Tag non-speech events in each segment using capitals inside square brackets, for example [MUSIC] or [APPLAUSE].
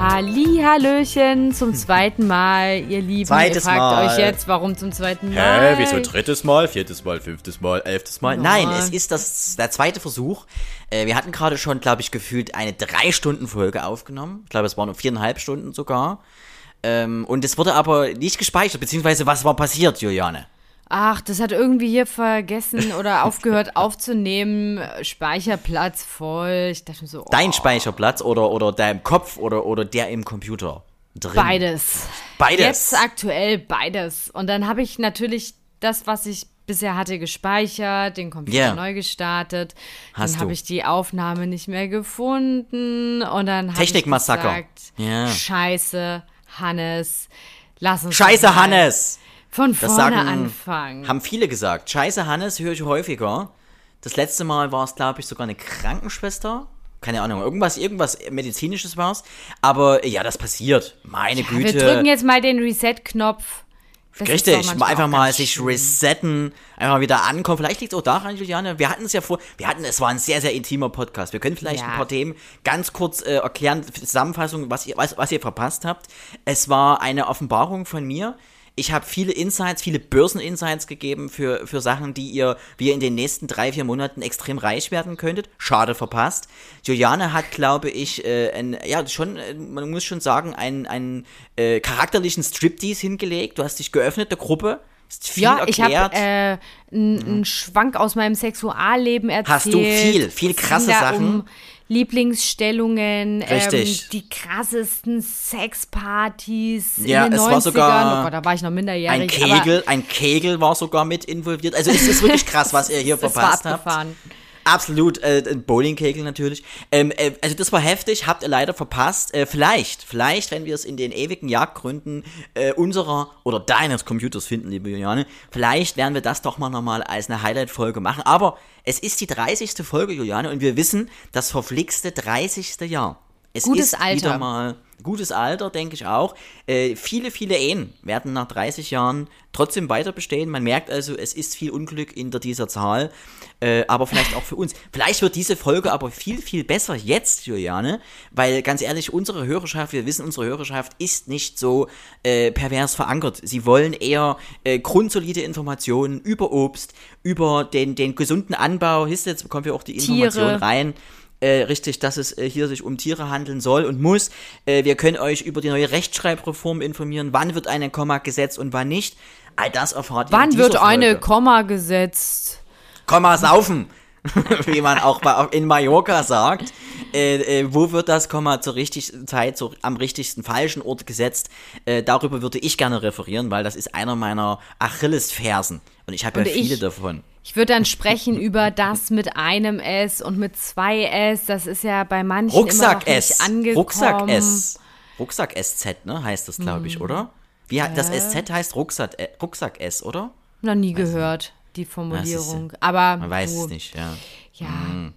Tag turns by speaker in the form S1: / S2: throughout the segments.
S1: Hallihallöchen zum zweiten Mal, ihr Lieben.
S2: Zweites
S1: ihr fragt
S2: Mal.
S1: euch jetzt, warum zum zweiten Mal?
S2: Hä, wieso drittes Mal, viertes Mal, fünftes Mal, elftes Mal?
S1: Ja.
S2: Nein, es ist das, der zweite Versuch. Äh, wir hatten gerade schon, glaube ich, gefühlt eine drei Stunden Folge aufgenommen. Ich glaube, es waren nur viereinhalb Stunden sogar. Ähm, und es wurde aber nicht gespeichert, beziehungsweise was war passiert, Juliane?
S1: Ach, das hat irgendwie hier vergessen oder [LAUGHS] aufgehört aufzunehmen. Speicherplatz voll. Ich dachte mir so, oh,
S2: Dein Speicherplatz oder, oder der im Kopf oder, oder der im Computer drin?
S1: beides.
S2: Beides.
S1: Jetzt aktuell beides. Und dann habe ich natürlich das, was ich bisher hatte, gespeichert, den Computer
S2: Ja.
S1: neu gestartet.
S2: Hast
S1: dann habe ich die Aufnahme nicht mehr gefunden und dann habe ich
S2: Technikmassaker.
S1: gesagt,
S2: Ja.
S1: Scheiße, Hannes, lass uns
S2: Scheiße, Hannes!
S1: Von
S2: Das
S1: vorne
S2: sagen,
S1: anfangen.
S2: haben viele gesagt. Scheiße, Hannes höre ich häufiger. Das letzte Mal war es, glaube ich, sogar eine Krankenschwester. Keine Ahnung, irgendwas, irgendwas medizinisches war es. Aber ja, das passiert. Meine
S1: Ja,
S2: Güte.
S1: wir drücken jetzt mal den Reset-Knopf. Das
S2: Richtig, mal einfach mal sich
S1: schön.
S2: resetten, einfach wieder ankommen. Vielleicht liegt es auch daran, Juliane, wir hatten es ja vor, wir hatten, es war ein sehr, sehr intimer Podcast. Wir können vielleicht
S1: Ja.
S2: ein paar Themen ganz kurz äh, erklären, Zusammenfassung, was ihr, was, was ihr verpasst habt. Es war eine Offenbarung von mir. Ich habe viele Insights, viele Börseninsights gegeben für, für Sachen, die ihr, wie ihr in den nächsten drei, vier Monaten extrem reich werden könntet. Schade verpasst. Juliane hat, glaube ich, äh, ein, ja, schon, äh, man muss schon sagen, einen, einen äh, charakterlichen Striptease hingelegt. Du hast dich geöffnet der Gruppe. Hast viel
S1: Ja, ich habe
S2: erklärt.
S1: äh, einen Schwank aus meinem Sexualleben erzählt.
S2: Hast du viel, viel krasse Sachen.
S1: Um Lieblingsstellungen. Ähm, die krassesten Sexpartys
S2: Ja,
S1: in den
S2: es
S1: 90ern.
S2: war sogar
S1: oh Gott, da war ich noch
S2: ein
S1: minderjährig. aber
S2: Kegel, ein Kegel war sogar mit involviert. Also es ist wirklich krass, was ihr hier [LAUGHS] verpasst habt. Absolut, äh, Bowlingkegel natürlich. Ähm, äh, also das war heftig, habt ihr leider verpasst. Äh, vielleicht, vielleicht, wenn wir es in den ewigen Jagdgründen äh, unserer oder deines Computers finden, liebe Juliane, vielleicht werden wir das doch mal nochmal als eine Highlight-Folge machen. Aber es ist die 30. Folge, Juliane, und wir wissen, das verflixte 30. Jahr. Es
S1: Gutes
S2: ist
S1: Alter.
S2: wieder mal gutes Alter, denke ich auch. Äh, viele, viele Ehen werden nach 30 Jahren trotzdem weiter bestehen. Man merkt also, es ist viel Unglück hinter dieser Zahl, äh, aber vielleicht auch für uns. Vielleicht wird diese Folge aber viel, viel besser jetzt, Juliane, weil ganz ehrlich, unsere Hörerschaft, wir wissen, unsere Hörerschaft ist nicht so äh, pervers verankert. Sie wollen eher äh, grundsolide Informationen über Obst, über den, den gesunden Anbau. Hist, jetzt bekommen wir auch die Information
S1: Tiere.
S2: rein äh, richtig, dass es äh, hier sich um Tiere handeln soll und muss. Äh, wir können euch über die neue Rechtschreibreform informieren. Wann wird eine Komma gesetzt und wann nicht? All das erfahrt ihr in
S1: Wann wird eine
S2: Folge.
S1: Komma gesetzt?
S2: Komma saufen? [LAUGHS] Wie man auch bei, in Mallorca sagt. Äh, äh, wo wird das Komma zur richtigsten Zeit, zur, am richtigsten falschen Ort gesetzt? Äh, darüber würde ich gerne referieren, weil das ist einer meiner Achillesfersen. Und ich habe ja
S1: Und ich-
S2: viele davon.
S1: Ich würde dann sprechen [LAUGHS] über das mit einem S und mit zwei S. Das ist ja bei manchen
S2: Rucksack
S1: immer noch
S2: S.
S1: nicht angekommen.
S2: Rucksack S. Rucksack SZ, ne? Heißt das, glaube
S1: Hm.
S2: ich, oder? Wie das SZ heißt Rucksack, äh, Rucksack S, oder?
S1: Noch nie gehört, die Formulierung. Aber
S2: Man weiß es nicht, ja.
S1: Ja.
S2: Mhm.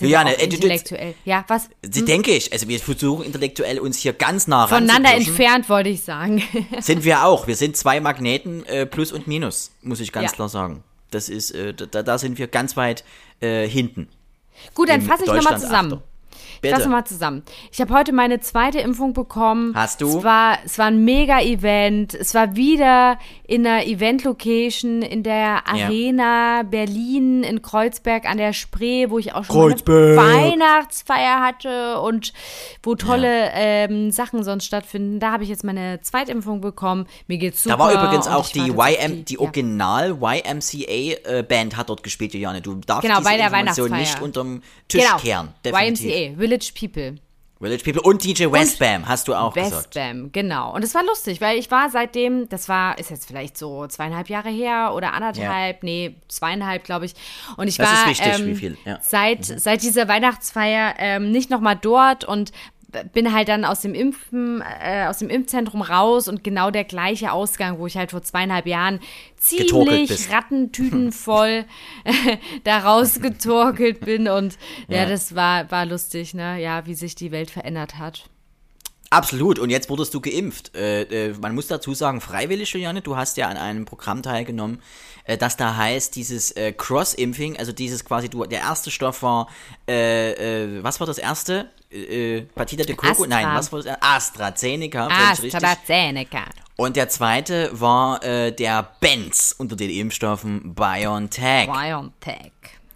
S2: Juliane, äh,
S1: intellektuell. Ja, was?
S2: Sie denke ich, also wir versuchen intellektuell uns hier ganz nah
S1: Voneinander entfernt, wollte ich sagen. [LAUGHS]
S2: Sind wir auch. Wir sind zwei Magneten, äh, Plus und Minus, muss ich ganz
S1: Ja.
S2: klar sagen. Das ist, äh, da, da sind wir ganz weit äh, hinten.
S1: Gut, dann fasse ich nochmal zusammen.
S2: Achter. Bitte.
S1: mal zusammen. Ich habe heute meine zweite Impfung bekommen.
S2: Hast du?
S1: Es war, es war ein Mega-Event. Es war wieder in einer Event-Location in der Arena Berlin in Kreuzberg an der Spree, wo ich auch schon
S2: Kreuzberg.
S1: meine Weihnachtsfeier hatte und wo tolle ähm, Sachen sonst stattfinden. Da habe ich jetzt meine Zweitimpfung bekommen. Mir geht's super.
S2: Da war übrigens auch die YM, die
S1: ja.
S2: Original YMCA-Band äh, hat dort gespielt, Juliane. Du darfst
S1: Genau,
S2: diese
S1: bei der
S2: Information nicht unterm Tisch
S1: Genau.
S2: kehren. Definitiv.
S1: YMCA, Village People.
S2: Village People und DJ Westbam, hast du auch gesagt.
S1: Westbam, genau. Und es war lustig, weil ich war seitdem, das war, ist jetzt vielleicht so zweieinhalb Jahre her oder anderthalb, nee, zweieinhalb, glaube ich. Und ich
S2: Das
S1: war
S2: wichtig,
S1: ähm,
S2: ja.
S1: seit, seit dieser Weihnachtsfeier ähm, nicht nochmal dort und bin halt dann aus dem Impfen, äh, aus dem Impfzentrum raus und genau der gleiche Ausgang, wo ich halt vor zweieinhalb Jahren ziemlich rattentütenvoll [LAUGHS] äh, da rausgetorkelt bin und ja. ja, das war, war lustig, ne? Ja, wie sich die Welt verändert hat.
S2: Absolut. Und jetzt wurdest du geimpft. Äh, äh, man muss dazu sagen, freiwillig, Juliane, du hast ja an einem Programm teilgenommen, äh, das da heißt, dieses äh, Cross-Impfing, also dieses quasi, du, der erste Stoff war, äh, was war das erste? Äh, Partida de Coco? Nein, was war das? AstraZeneca.
S1: AstraZeneca.
S2: Und der zweite war der Benz unter den Impfstoffen BioNTech.
S1: BioNTech.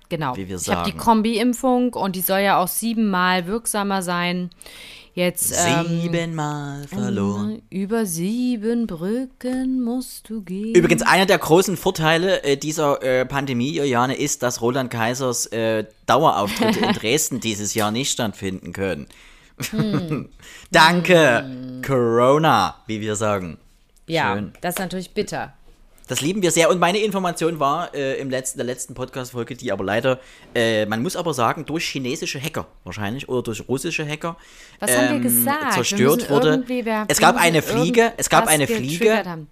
S1: Genau. Wie wir sagen. Ich habe die Kombi-Impfung und die soll ja auch siebenmal wirksamer sein. Jetzt
S2: ähm, siebenmal ähm, verloren.
S1: Über sieben Brücken musst du gehen.
S2: Übrigens einer der großen Vorteile äh, dieser äh, Pandemie, Juliane, ist, dass Roland Kaisers äh, Dauerauftritte in [LAUGHS] Dresden dieses Jahr nicht stattfinden können. Hm. [LAUGHS] Danke, hm. Corona, wie wir sagen.
S1: Ja, Schön. das ist natürlich bitter.
S2: Das lieben wir sehr. Und meine Information war äh, im letzten, der letzten Podcast-Folge, die aber leider, äh, man muss aber sagen, durch chinesische Hacker wahrscheinlich oder durch russische Hacker
S1: Was ähm, haben wir ähm, gesagt?
S2: zerstört wir wurde. Es gab eine Fliege, es gab eine Fliege.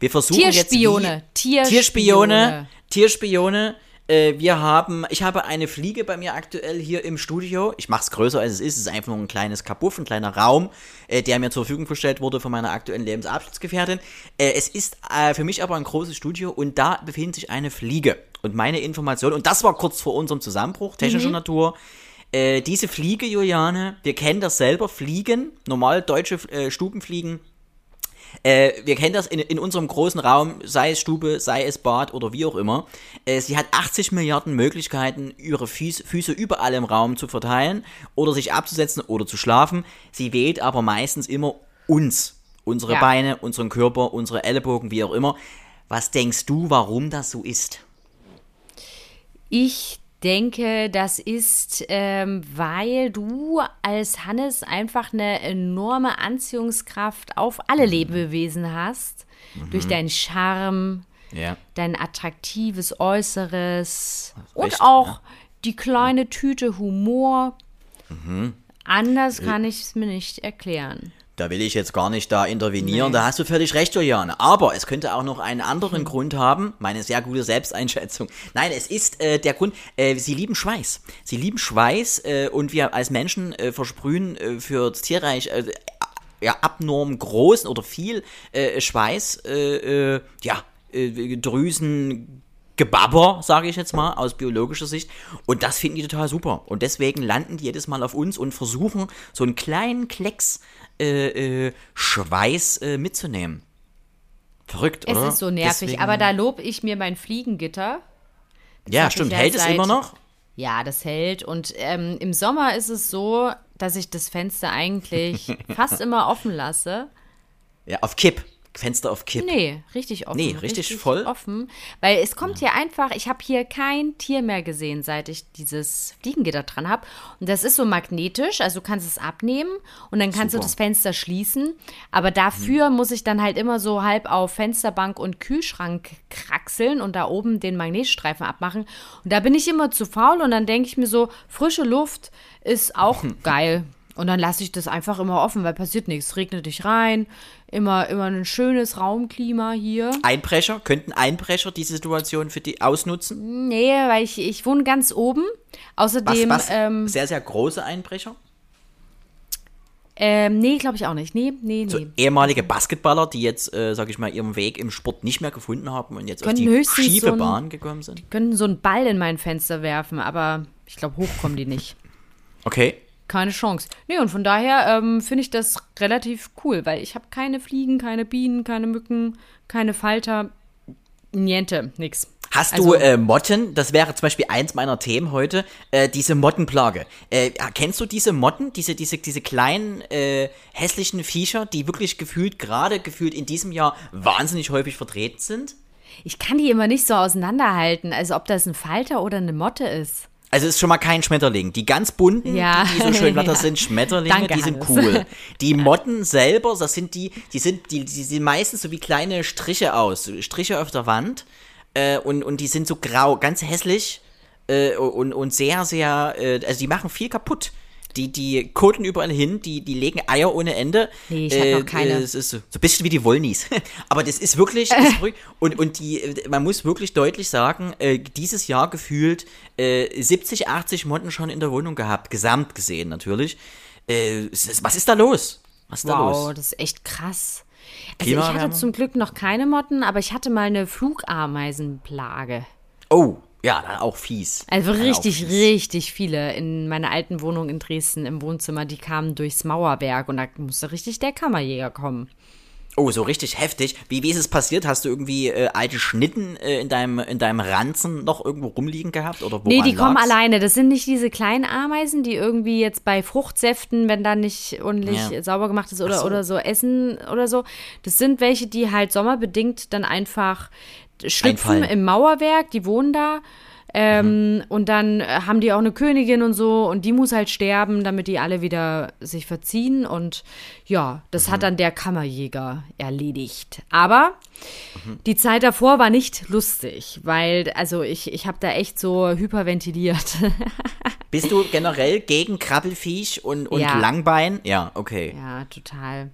S2: Wir versuchen
S1: Tierspione,
S2: jetzt wie, Tierspione, Tierspione, Tierspione äh, wir haben, ich habe eine Fliege bei mir aktuell hier im Studio. Ich mache es größer als es ist. Es ist einfach nur ein kleines Kabuff, ein kleiner Raum, äh, der mir zur Verfügung gestellt wurde von meiner aktuellen Lebensabschnittsgefährtin. Äh, es ist äh, für mich aber ein großes Studio und da befindet sich eine Fliege. Und meine Information, und das war kurz vor unserem Zusammenbruch technischer mhm. Natur, äh, diese Fliege, Juliane, wir kennen das selber, Fliegen, normal deutsche Stubenfliegen, äh, wir kennen das in, in, unserem großen Raum, sei es Stube, sei es Bad oder wie auch immer. Äh, sie hat 80 Milliarden Möglichkeiten, ihre Füße, Füße überall im Raum zu verteilen oder sich abzusetzen oder zu schlafen. Sie wählt aber meistens immer uns. Unsere ja. Beine, unseren Körper, unsere Ellenbogen, wie auch immer. Was denkst du, warum das so ist?
S1: Ich denke, das ist, ähm, weil du als Hannes einfach eine enorme Anziehungskraft auf alle mhm. Lebewesen hast. Mhm. Durch deinen Charme, ja. dein attraktives Äußeres und Echt, auch ja. die kleine Tüte Humor. Mhm. Anders kann ich es mir nicht erklären.
S2: Da will ich jetzt gar nicht da intervenieren, nee. da hast du völlig recht, Juliane. Aber es könnte auch noch einen anderen hm. Grund haben, meine sehr gute Selbsteinschätzung. Nein, es ist äh, der Grund, äh, sie lieben Schweiß. Sie lieben Schweiß äh, und wir als Menschen äh, versprühen äh, für das Tierreich äh, ja, abnorm großen oder viel Schweiß, ja, Drüsen, Gebabber, sage ich jetzt mal, aus biologischer Sicht. Und das finden die total super. Und deswegen landen die jedes Mal auf uns und versuchen, so einen kleinen Klecks äh, äh, Schweiß äh, mitzunehmen. Verrückt,
S1: es
S2: oder?
S1: Es ist so nervig, Deswegen, aber da lob ich mir mein Fliegengitter.
S2: Das ja, stimmt. Hält es immer noch?
S1: Ja, das hält. Und ähm, im Sommer ist es so, dass ich das Fenster eigentlich [LAUGHS] fast immer offen lasse.
S2: Ja, auf Kipp. Fenster auf Kipp.
S1: Nee, richtig offen.
S2: Nee, richtig, richtig voll.
S1: offen. Weil es kommt ja. hier einfach, ich habe hier kein Tier mehr gesehen, seit ich dieses Fliegengitter dran habe. Und das ist so magnetisch, also du kannst es abnehmen und dann kannst Super. du das Fenster schließen. Aber dafür mhm. muss ich dann halt immer so halb auf Fensterbank und Kühlschrank kraxeln und da oben den Magnetstreifen abmachen. Und da bin ich immer zu faul und dann denke ich mir so, frische Luft ist auch [LAUGHS] geil. Und dann lasse ich das einfach immer offen, weil passiert nichts. Regnet dich rein, immer, immer ein schönes Raumklima hier.
S2: Einbrecher? Könnten Einbrecher diese Situation für die ausnutzen?
S1: Nee, weil ich, ich wohne ganz oben. Außerdem.
S2: Was, was? Ähm, sehr, sehr große Einbrecher?
S1: Ähm, nee, glaube ich auch nicht. Nee, nee, nee.
S2: So ehemalige Basketballer, die jetzt, äh, sag ich mal, ihren Weg im Sport nicht mehr gefunden haben und jetzt auf die schiefe so Bahn gekommen sind. Die
S1: könnten so einen Ball in mein Fenster werfen, aber ich glaube, hoch kommen die nicht.
S2: Okay
S1: keine Chance. Nee, und von daher ähm, finde ich das relativ cool, weil ich habe keine Fliegen, keine Bienen, keine Mücken, keine Falter, niente, nix.
S2: Hast also, du äh, Motten? Das wäre zum Beispiel eins meiner Themen heute. Äh, diese Mottenplage. Äh, kennst du diese Motten? Diese, diese, diese kleinen äh, hässlichen Viecher, die wirklich gefühlt, gerade gefühlt in diesem Jahr wahnsinnig häufig vertreten sind?
S1: Ich kann die immer nicht so auseinanderhalten, also ob das ein Falter oder eine Motte ist.
S2: Also ist schon mal kein Schmetterling. Die ganz bunten, ja. die, die so schön [LAUGHS] blatter ja. sind Schmetterlinge, Danke, die sind Hannes. cool. [LAUGHS] Die Motten selber, das sind die, die sind, die, die sehen meistens so wie kleine Striche aus, Striche auf der Wand. Äh, und, und die sind so grau, ganz hässlich äh, und, und sehr, sehr, äh, also die machen viel kaputt. Die, die koten überall hin, die, die legen Eier ohne Ende.
S1: Nee, ich hatte noch keine.
S2: Es ist so, so ein bisschen wie die Wollnies. [LAUGHS] Aber das ist wirklich, das [LAUGHS] ist wirklich und, und die, man muss wirklich deutlich sagen, äh, dieses Jahr gefühlt äh, 70, 80 Motten schon in der Wohnung gehabt, gesamt gesehen natürlich. Äh, was ist da los? Was ist da
S1: Wow,
S2: los?
S1: das ist echt krass. Also ich hatte zum Glück noch keine Motten, aber ich hatte mal eine Flugameisenplage.
S2: Oh, ja, dann auch fies.
S1: Also richtig,
S2: fies.
S1: richtig viele in meiner alten Wohnung in Dresden im Wohnzimmer, die kamen durchs Mauerwerk und da musste richtig der Kammerjäger kommen.
S2: Oh, so richtig heftig. Wie, wie ist es passiert? Hast du irgendwie äh, alte Schnitten äh, in, deinem, in deinem Ranzen noch irgendwo rumliegen gehabt? Oder
S1: Nee, die kommen
S2: lag's?
S1: alleine. Das sind nicht diese kleinen Ameisen, die irgendwie jetzt bei Fruchtsäften, wenn da nicht ordentlich
S2: Ja.
S1: sauber gemacht ist oder,
S2: so.
S1: oder so essen oder so. Das sind welche, die halt sommerbedingt dann einfach schlüpfen
S2: Einfallen.
S1: im Mauerwerk, die wohnen da. Ähm, Und dann äh, haben die auch eine Königin und so und die muss halt sterben, damit die alle wieder sich verziehen und ja, das hat dann der Kammerjäger erledigt. Aber die Zeit davor war nicht lustig, weil also ich, ich habe da echt so hyperventiliert.
S2: Bist du generell gegen Krabbelfiech und, und
S1: Ja.
S2: Langbein? Ja, okay.
S1: ja, total.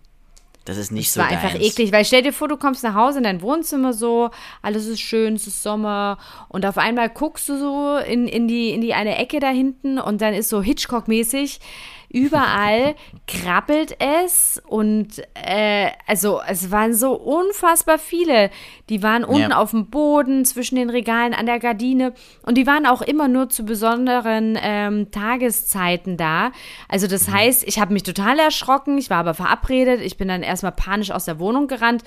S2: Das ist nicht
S1: Es
S2: so
S1: war einfach
S2: deins.
S1: eklig, weil stell dir vor, du kommst nach Hause in dein Wohnzimmer so, alles ist schön, es ist Sommer und auf einmal guckst du so in, in, die, in die eine Ecke da hinten und dann ist so Hitchcock-mäßig, überall krabbelt es und äh, also es waren so unfassbar viele. Die waren unten
S2: Ja.
S1: auf dem Boden, zwischen den Regalen, an der Gardine und die waren auch immer nur zu besonderen ähm, Tageszeiten da. Also das heißt, ich habe mich total erschrocken, ich war aber verabredet, ich bin dann erstmal panisch aus der Wohnung gerannt.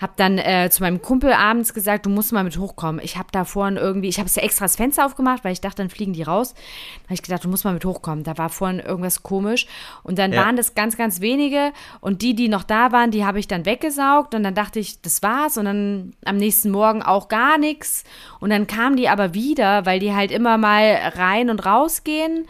S1: Hab dann äh, zu meinem Kumpel abends gesagt, du musst mal mit hochkommen. Ich habe da vorhin irgendwie, ich habe ja extra das Fenster aufgemacht, weil ich dachte, dann fliegen die raus. Da habe ich gedacht, du musst mal mit hochkommen. Da war vorhin irgendwas komisch. Und dann
S2: Ja.
S1: waren das ganz, ganz wenige. Und die, die noch da waren, die habe ich dann weggesaugt. Und dann dachte ich, das war's. Und dann am nächsten Morgen auch gar nichts. Und dann kamen die aber wieder, weil die halt immer mal rein und rausgehen.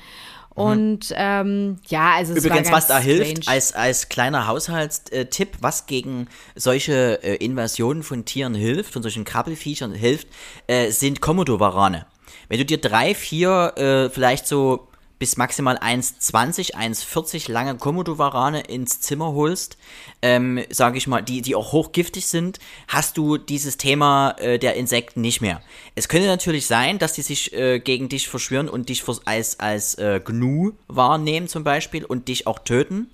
S1: Und ähm, ja, also es
S2: Übrigens, was da hilft,
S1: strange.
S2: als, als kleiner Haushaltstipp, was gegen solche äh, Invasionen von Tieren hilft, von solchen Krabbelfiechern hilft, äh, sind Komodowarane. Wenn du dir drei, vier, äh, vielleicht so bis maximal 1,20, 1,40 lange Komodowarane ins Zimmer holst, ähm, sage ich mal, die, die auch hochgiftig sind, hast du dieses Thema äh, der Insekten nicht mehr. Es könnte natürlich sein, dass die sich äh, gegen dich verschwören und dich als, als äh, Gnu wahrnehmen zum Beispiel und dich auch töten.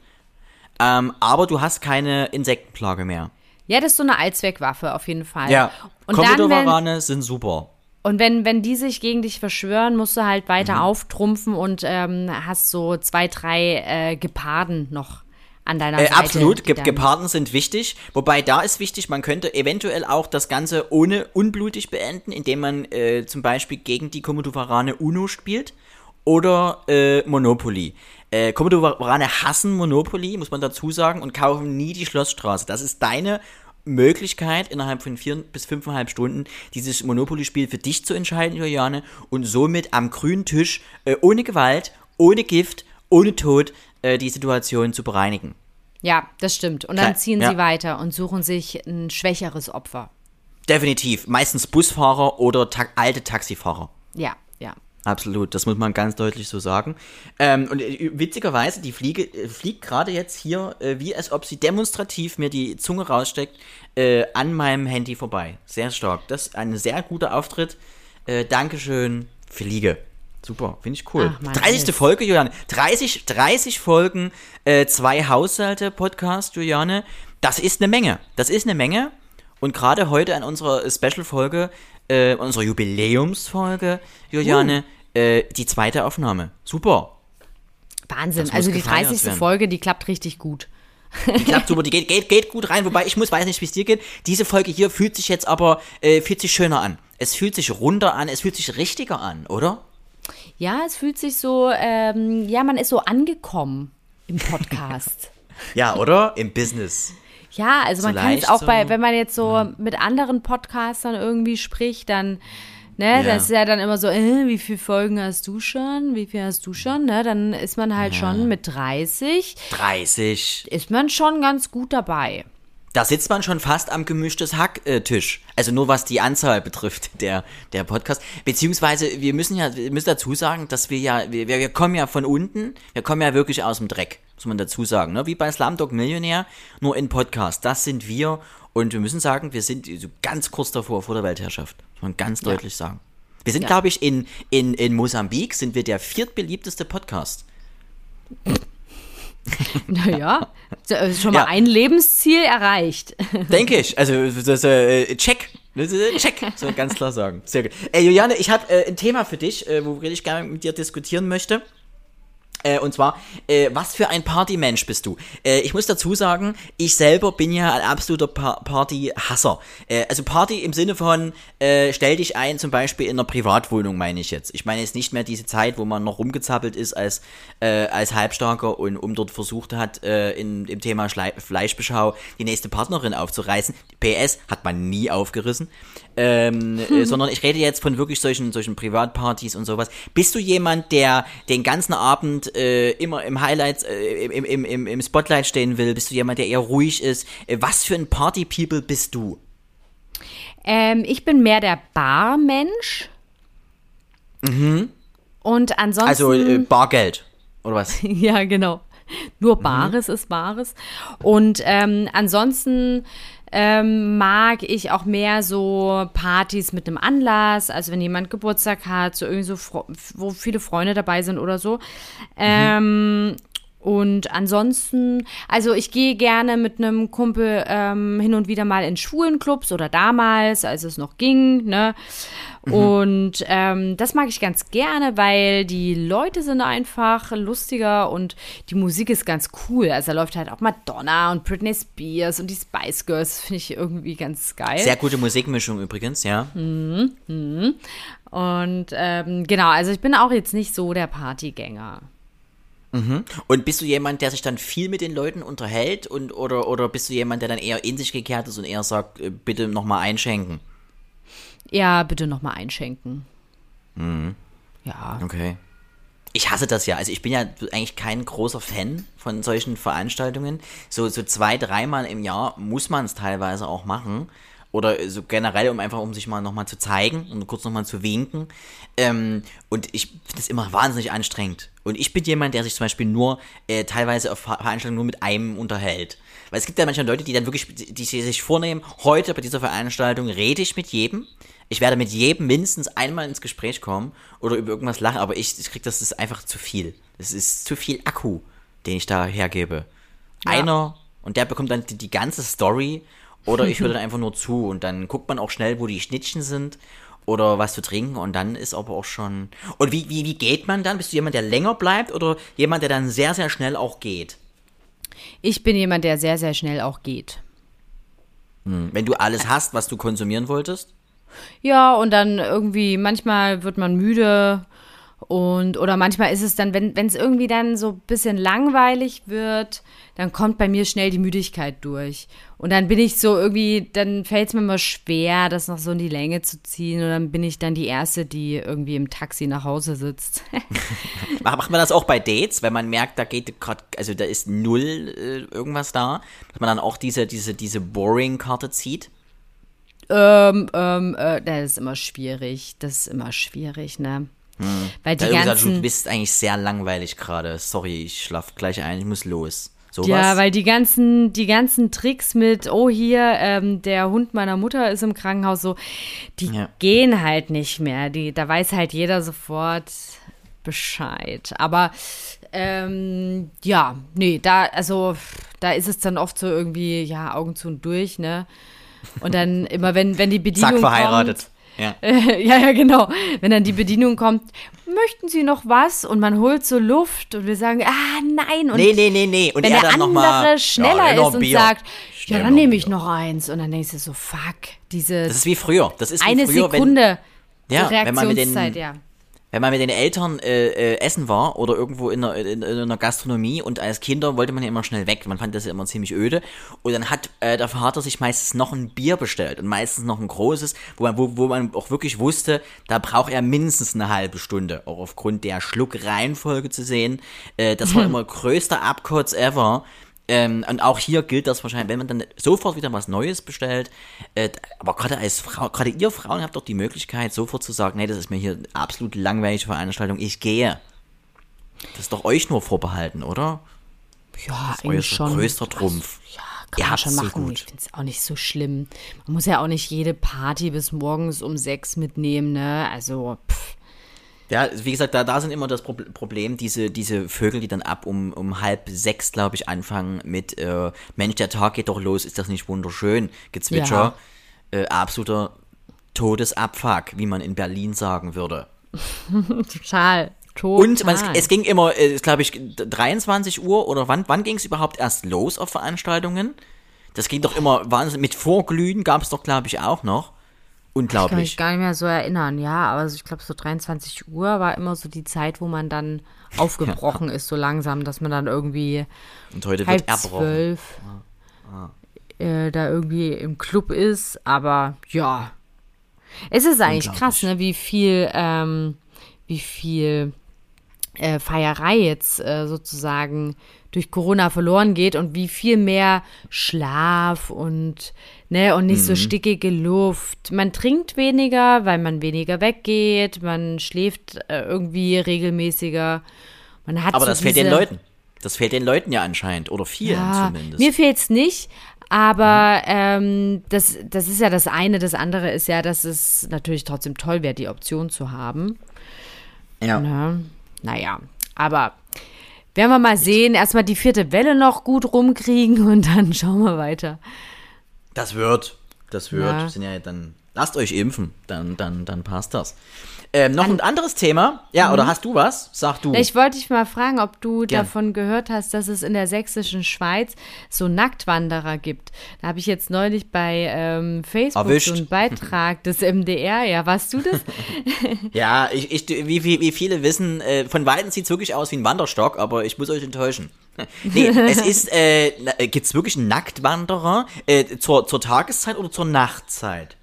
S2: Ähm, aber du hast keine Insektenplage mehr.
S1: Ja, das ist so eine Allzweckwaffe auf jeden Fall.
S2: Ja, Komodowarane sind super.
S1: Und wenn, wenn die sich gegen dich verschwören, musst du halt weiter
S2: Mhm.
S1: auftrumpfen und ähm, hast so zwei, drei äh, Geparden noch an deiner
S2: Äh,
S1: Seite.
S2: absolut, Ge Geparden sind wichtig. Wobei da ist wichtig, man könnte eventuell auch das Ganze ohne unblutig beenden, indem man äh, zum Beispiel gegen die Komodowarane Uno spielt oder äh, Monopoly. Äh, Komodowarane hassen Monopoly, muss man dazu sagen, und kaufen nie die Schlossstraße. Das ist deine Möglichkeit, innerhalb von vier bis fünfeinhalb Stunden dieses Monopoly-Spiel für dich zu entscheiden, Juliane, und somit am grünen Tisch, äh, ohne Gewalt, ohne Gift, ohne Tod, äh, die Situation zu bereinigen.
S1: Ja, das stimmt. Und dann ziehen
S2: ja.
S1: sie weiter und suchen sich ein schwächeres Opfer.
S2: Definitiv. Meistens Busfahrer oder ta alte Taxifahrer.
S1: Ja.
S2: Absolut, das muss man ganz deutlich so sagen. Ähm, und äh, witzigerweise, die Fliege äh, fliegt gerade jetzt hier, äh, wie als ob sie demonstrativ mir die Zunge raussteckt, äh, an meinem Handy vorbei. Sehr stark. Das ist ein sehr guter Auftritt. Äh, Dankeschön, Fliege. Super, finde ich cool.
S1: Ach, Mann,
S2: 30.
S1: Mist.
S2: Folge, Juliane. 30, 30 Folgen, äh, zwei Haushalte, Podcast, Juliane. Das ist eine Menge. Das ist eine Menge. Und gerade heute an unserer Special-Folge, äh, unserer Jubiläumsfolge, Juliane, äh, die zweite Aufnahme. Super.
S1: Wahnsinn. Also die
S2: gefeiert
S1: 30.
S2: werden.
S1: Folge, die klappt richtig gut.
S2: Die klappt super, die geht, geht, geht gut rein, wobei ich muss, weiß nicht, wie es dir geht. Diese Folge hier fühlt sich jetzt aber, äh, fühlt sich schöner an. Es fühlt sich runder an, es fühlt sich richtiger an, oder?
S1: Ja, es fühlt sich so, ähm, ja, man ist so angekommen im Podcast. [LAUGHS]
S2: Ja, oder? Im Business.
S1: Ja, also
S2: So
S1: man kann es auch bei, wenn man jetzt so mit anderen Podcastern irgendwie spricht, dann, ne,
S2: Ja.
S1: das ist ja dann immer so, äh, wie viele Folgen hast du schon? Wie viel hast du schon? Ne, dann ist man halt schon mit 30,
S2: 30.
S1: ist man schon ganz gut dabei.
S2: da sitzt man schon fast am gemischtes Hacktisch. Also nur was die Anzahl betrifft, [LAUGHS] der, der Podcast. Beziehungsweise, wir müssen ja, wir müssen dazu sagen, dass wir ja, wir, wir kommen ja von unten, wir kommen ja wirklich aus dem Dreck, muss man dazu sagen. Ne? Wie bei Slumdog Millionär, nur in Podcast. Das sind wir und wir müssen sagen, wir sind so ganz kurz davor, vor der Weltherrschaft. Muss man ganz ja. deutlich sagen. Wir sind, ja. glaube ich, in, in, in Mosambik sind wir der viertbeliebteste Podcast.
S1: Naja, äh, schon mal ja. ein Lebensziel erreicht. [LAUGHS]
S2: Denke ich. Also, das, äh, check. Check, so ganz klar sagen. Sehr gut. Ey, Juliane, ich habe äh, ein Thema für dich, äh, worüber ich gerne mit dir diskutieren möchte. Äh, und zwar, äh, was für ein Partymensch bist du? Äh, ich muss dazu sagen, ich selber bin ja ein absoluter pa Partyhasser. Äh, also Party im Sinne von, äh, stell dich ein, zum Beispiel in einer Privatwohnung, meine ich jetzt. Ich meine jetzt nicht mehr diese Zeit, wo man noch rumgezappelt ist als, äh, als Halbstarker und um dort versucht hat, in, im Thema Schle Fleischbeschau die nächste Partnerin aufzureißen. PS hat man nie aufgerissen. Ähm, hm. sondern ich rede jetzt von wirklich solchen, solchen Privatpartys und sowas. Bist du jemand, der den ganzen Abend äh, immer im Highlight, äh, im, im, im, im Spotlight stehen will? Bist du jemand, der eher ruhig ist? Äh, was für ein Party-People bist du?
S1: Ähm, ich bin mehr der Barmensch.
S2: Mhm.
S1: Und ansonsten.
S2: Also äh, Bargeld, oder was? [LAUGHS]
S1: ja, genau. [LAUGHS] Nur mhm. Bares mhm. ist Bares. Und ähm, ansonsten ähm, mag ich auch mehr so Partys mit einem Anlass, also wenn jemand Geburtstag hat, so irgendwie so, wo viele Freunde dabei sind oder so. Ähm, und ansonsten, also ich gehe gerne mit einem Kumpel ähm, hin und wieder mal in Schwulenclubs oder damals, als es noch ging, ne? Mhm. Und ähm, das mag ich ganz gerne, weil die Leute sind einfach lustiger und die Musik ist ganz cool. Also da läuft halt auch Madonna und Britney Spears und die Spice Girls, finde ich irgendwie ganz geil.
S2: Sehr gute Musikmischung übrigens, ja.
S1: Mhm. Mhm. Und ähm, genau, also ich bin auch jetzt nicht so der Partygänger.
S2: Mhm. Und bist du jemand, der sich dann viel mit den Leuten unterhält und oder, oder bist du jemand, der dann eher in sich gekehrt ist und eher sagt, äh, bitte nochmal einschenken?
S1: Ja, bitte nochmal einschenken.
S2: Mhm.
S1: Ja.
S2: Okay. Ich hasse das ja. Also ich bin ja eigentlich kein großer Fan von solchen Veranstaltungen. So, so zwei, dreimal im Jahr muss man es teilweise auch machen. Oder so generell, um einfach, um sich mal nochmal zu zeigen und kurz nochmal zu winken. Ähm, und ich finde das immer wahnsinnig anstrengend. Und ich bin jemand, der sich zum Beispiel nur äh, teilweise auf Veranstaltungen nur mit einem unterhält. Weil es gibt ja manchmal Leute, die dann wirklich, die, die sich vornehmen, heute bei dieser Veranstaltung rede ich mit jedem ich werde mit jedem mindestens einmal ins Gespräch kommen oder über irgendwas lachen, aber ich, ich krieg das, das ist einfach zu viel. Das ist zu viel Akku, den ich da hergebe. Ja. Einer und der bekommt dann die, die ganze Story oder ich höre [LAUGHS] dann einfach nur zu und dann guckt man auch schnell, wo die Schnittchen sind oder was zu trinken und dann ist aber auch schon. Und wie, wie, wie geht man dann? Bist du jemand, der länger bleibt oder jemand, der dann sehr, sehr schnell auch geht?
S1: Ich bin jemand, der sehr, sehr schnell auch geht.
S2: Hm. Wenn du alles hast, was du konsumieren wolltest?
S1: Ja, und dann irgendwie, manchmal wird man müde und oder manchmal ist es dann, wenn es irgendwie dann so ein bisschen langweilig wird, dann kommt bei mir schnell die Müdigkeit durch. Und dann bin ich so irgendwie, dann fällt es mir immer schwer, das noch so in die Länge zu ziehen. Und dann bin ich dann die Erste, die irgendwie im Taxi nach Hause sitzt. [LAUGHS]
S2: Macht man das auch bei Dates, wenn man merkt, da geht gerade, also da ist null äh, irgendwas da, dass man dann auch diese, diese, diese Boring-Karte zieht?
S1: Ähm, ähm, äh, das ist immer schwierig. Das ist immer schwierig, ne?
S2: Hm. Weil die ja, ganzen, gesagt, du bist eigentlich sehr langweilig gerade. Sorry, ich schlaf gleich ein, ich muss los.
S1: Sowas? Ja, weil die ganzen, die ganzen Tricks mit, oh hier, ähm, der Hund meiner Mutter ist im Krankenhaus, so, die ja. gehen halt nicht mehr. Die, da weiß halt jeder sofort Bescheid. Aber ähm, ja, nee, da, also da ist es dann oft so irgendwie, ja, Augen zu und durch, ne? Und dann immer, wenn, wenn die [LAUGHS] Bedienung Zack,
S2: verheiratet.
S1: Kommt, ja. [LAUGHS] ja, ja, genau. Wenn dann die Bedienung kommt, möchten Sie noch was? Und man holt so Luft und wir sagen, ah, nein. Und
S2: nee, nee, nee, nee. Und
S1: wenn
S2: er
S1: der
S2: dann
S1: andere
S2: mal,
S1: schneller ja, ist und Bier. sagt, ja, dann nehme ich noch eins. Und dann denkst du so, fuck, diese.
S2: Das ist wie früher. Das ist wie
S1: eine
S2: früher,
S1: Sekunde.
S2: Wenn, ja, wenn man mit den,
S1: ja
S2: wenn man mit den Eltern äh, äh, essen war oder irgendwo in einer, in, in einer, Gastronomie und als Kinder wollte man ja immer schnell weg. Man fand das ja immer ziemlich öde. Und dann hat äh, der Vater sich meistens noch ein Bier bestellt und meistens noch ein großes, wo man, wo, wo man auch wirklich wusste, da braucht er mindestens eine halbe Stunde, auch aufgrund der Schluckreihenfolge zu sehen. Äh, das war [LAUGHS] immer größter Abkotz ever Ähm, und auch hier gilt das wahrscheinlich, wenn man dann sofort wieder was Neues bestellt, äh, aber gerade als Frau, gerade ihr Frauen habt doch die Möglichkeit, sofort zu sagen, nee, das ist mir hier absolut langweilige Veranstaltung, ich gehe. Das ist doch euch nur vorbehalten, oder?
S1: Ja,
S2: das ist euer schon. größter Trumpf.
S1: Also, ja, kann Ihr man schon machen. So ich finde es auch nicht so schlimm. Man muss ja auch nicht jede Party bis morgens um sechs mitnehmen, ne? Also, pff.
S2: Ja, wie gesagt, da, da sind immer das Problem, diese, diese Vögel, die dann ab um, um halb sechs, glaube ich, anfangen mit äh, Mensch, der Tag geht doch los, ist das nicht wunderschön? Gezwitscher. Ja. Äh, absoluter Todesabfuck, wie man in Berlin sagen würde. [LAUGHS]
S1: Total. Total.
S2: Und man, es ging immer, äh, glaube ich, 23 Uhr oder wann, wann ging es überhaupt erst los auf Veranstaltungen? Das ging doch immer wahnsinnig. Mit Vorglühen gab es doch, glaube ich, auch noch. Unglaublich. Ich kann
S1: mich gar nicht mehr so erinnern, ja, aber ich glaube, so 23 Uhr war immer so die Zeit, wo man dann [LAUGHS] aufgebrochen ja. ist, so langsam, dass man dann irgendwie
S2: Und heute halb wird zwölf
S1: ah. Ah. Äh, da irgendwie im Club ist, aber ja. Es ist eigentlich krass, ne, wie viel, ähm, wie viel äh, Feierei jetzt äh, sozusagen durch Corona verloren geht und wie viel mehr Schlaf und ne und nicht mhm. so stickige Luft. Man trinkt weniger, weil man weniger weggeht, man schläft äh, irgendwie regelmäßiger. Man hat
S2: Aber
S1: so
S2: das fehlt den Leuten. Das fehlt den Leuten ja anscheinend oder vielen ja, zumindest.
S1: Mir fehlt es nicht, aber ähm, das, das ist ja das eine. Das andere ist ja, dass es natürlich trotzdem toll wäre, die Option zu haben.
S2: Ja.
S1: Na, naja, aber werden wir mal sehen. Erstmal die vierte Welle noch gut rumkriegen und dann [LAUGHS] schauen wir weiter.
S2: Das wird. Das wird. Ja. Sind ja dann. Lasst euch impfen, dann, dann, dann passt das. Ähm, noch An ein anderes Thema. Ja, mhm. oder hast du was? Sag du.
S1: Ich wollte dich mal fragen, ob du Gern. davon gehört hast, dass es in der sächsischen Schweiz so Nacktwanderer gibt. Da habe ich jetzt neulich bei ähm, Facebook Erwischt. so einen Beitrag des MDR. Ja, warst du das? [LAUGHS]
S2: ja, ich, ich, wie, wie, wie viele wissen, äh, von Weitem sieht es wirklich aus wie ein Wanderstock, aber ich muss euch enttäuschen. [LAUGHS] nee, es ist, äh, äh gibt es wirklich einen Nacktwanderer äh, zur, zur Tageszeit oder zur Nachtzeit?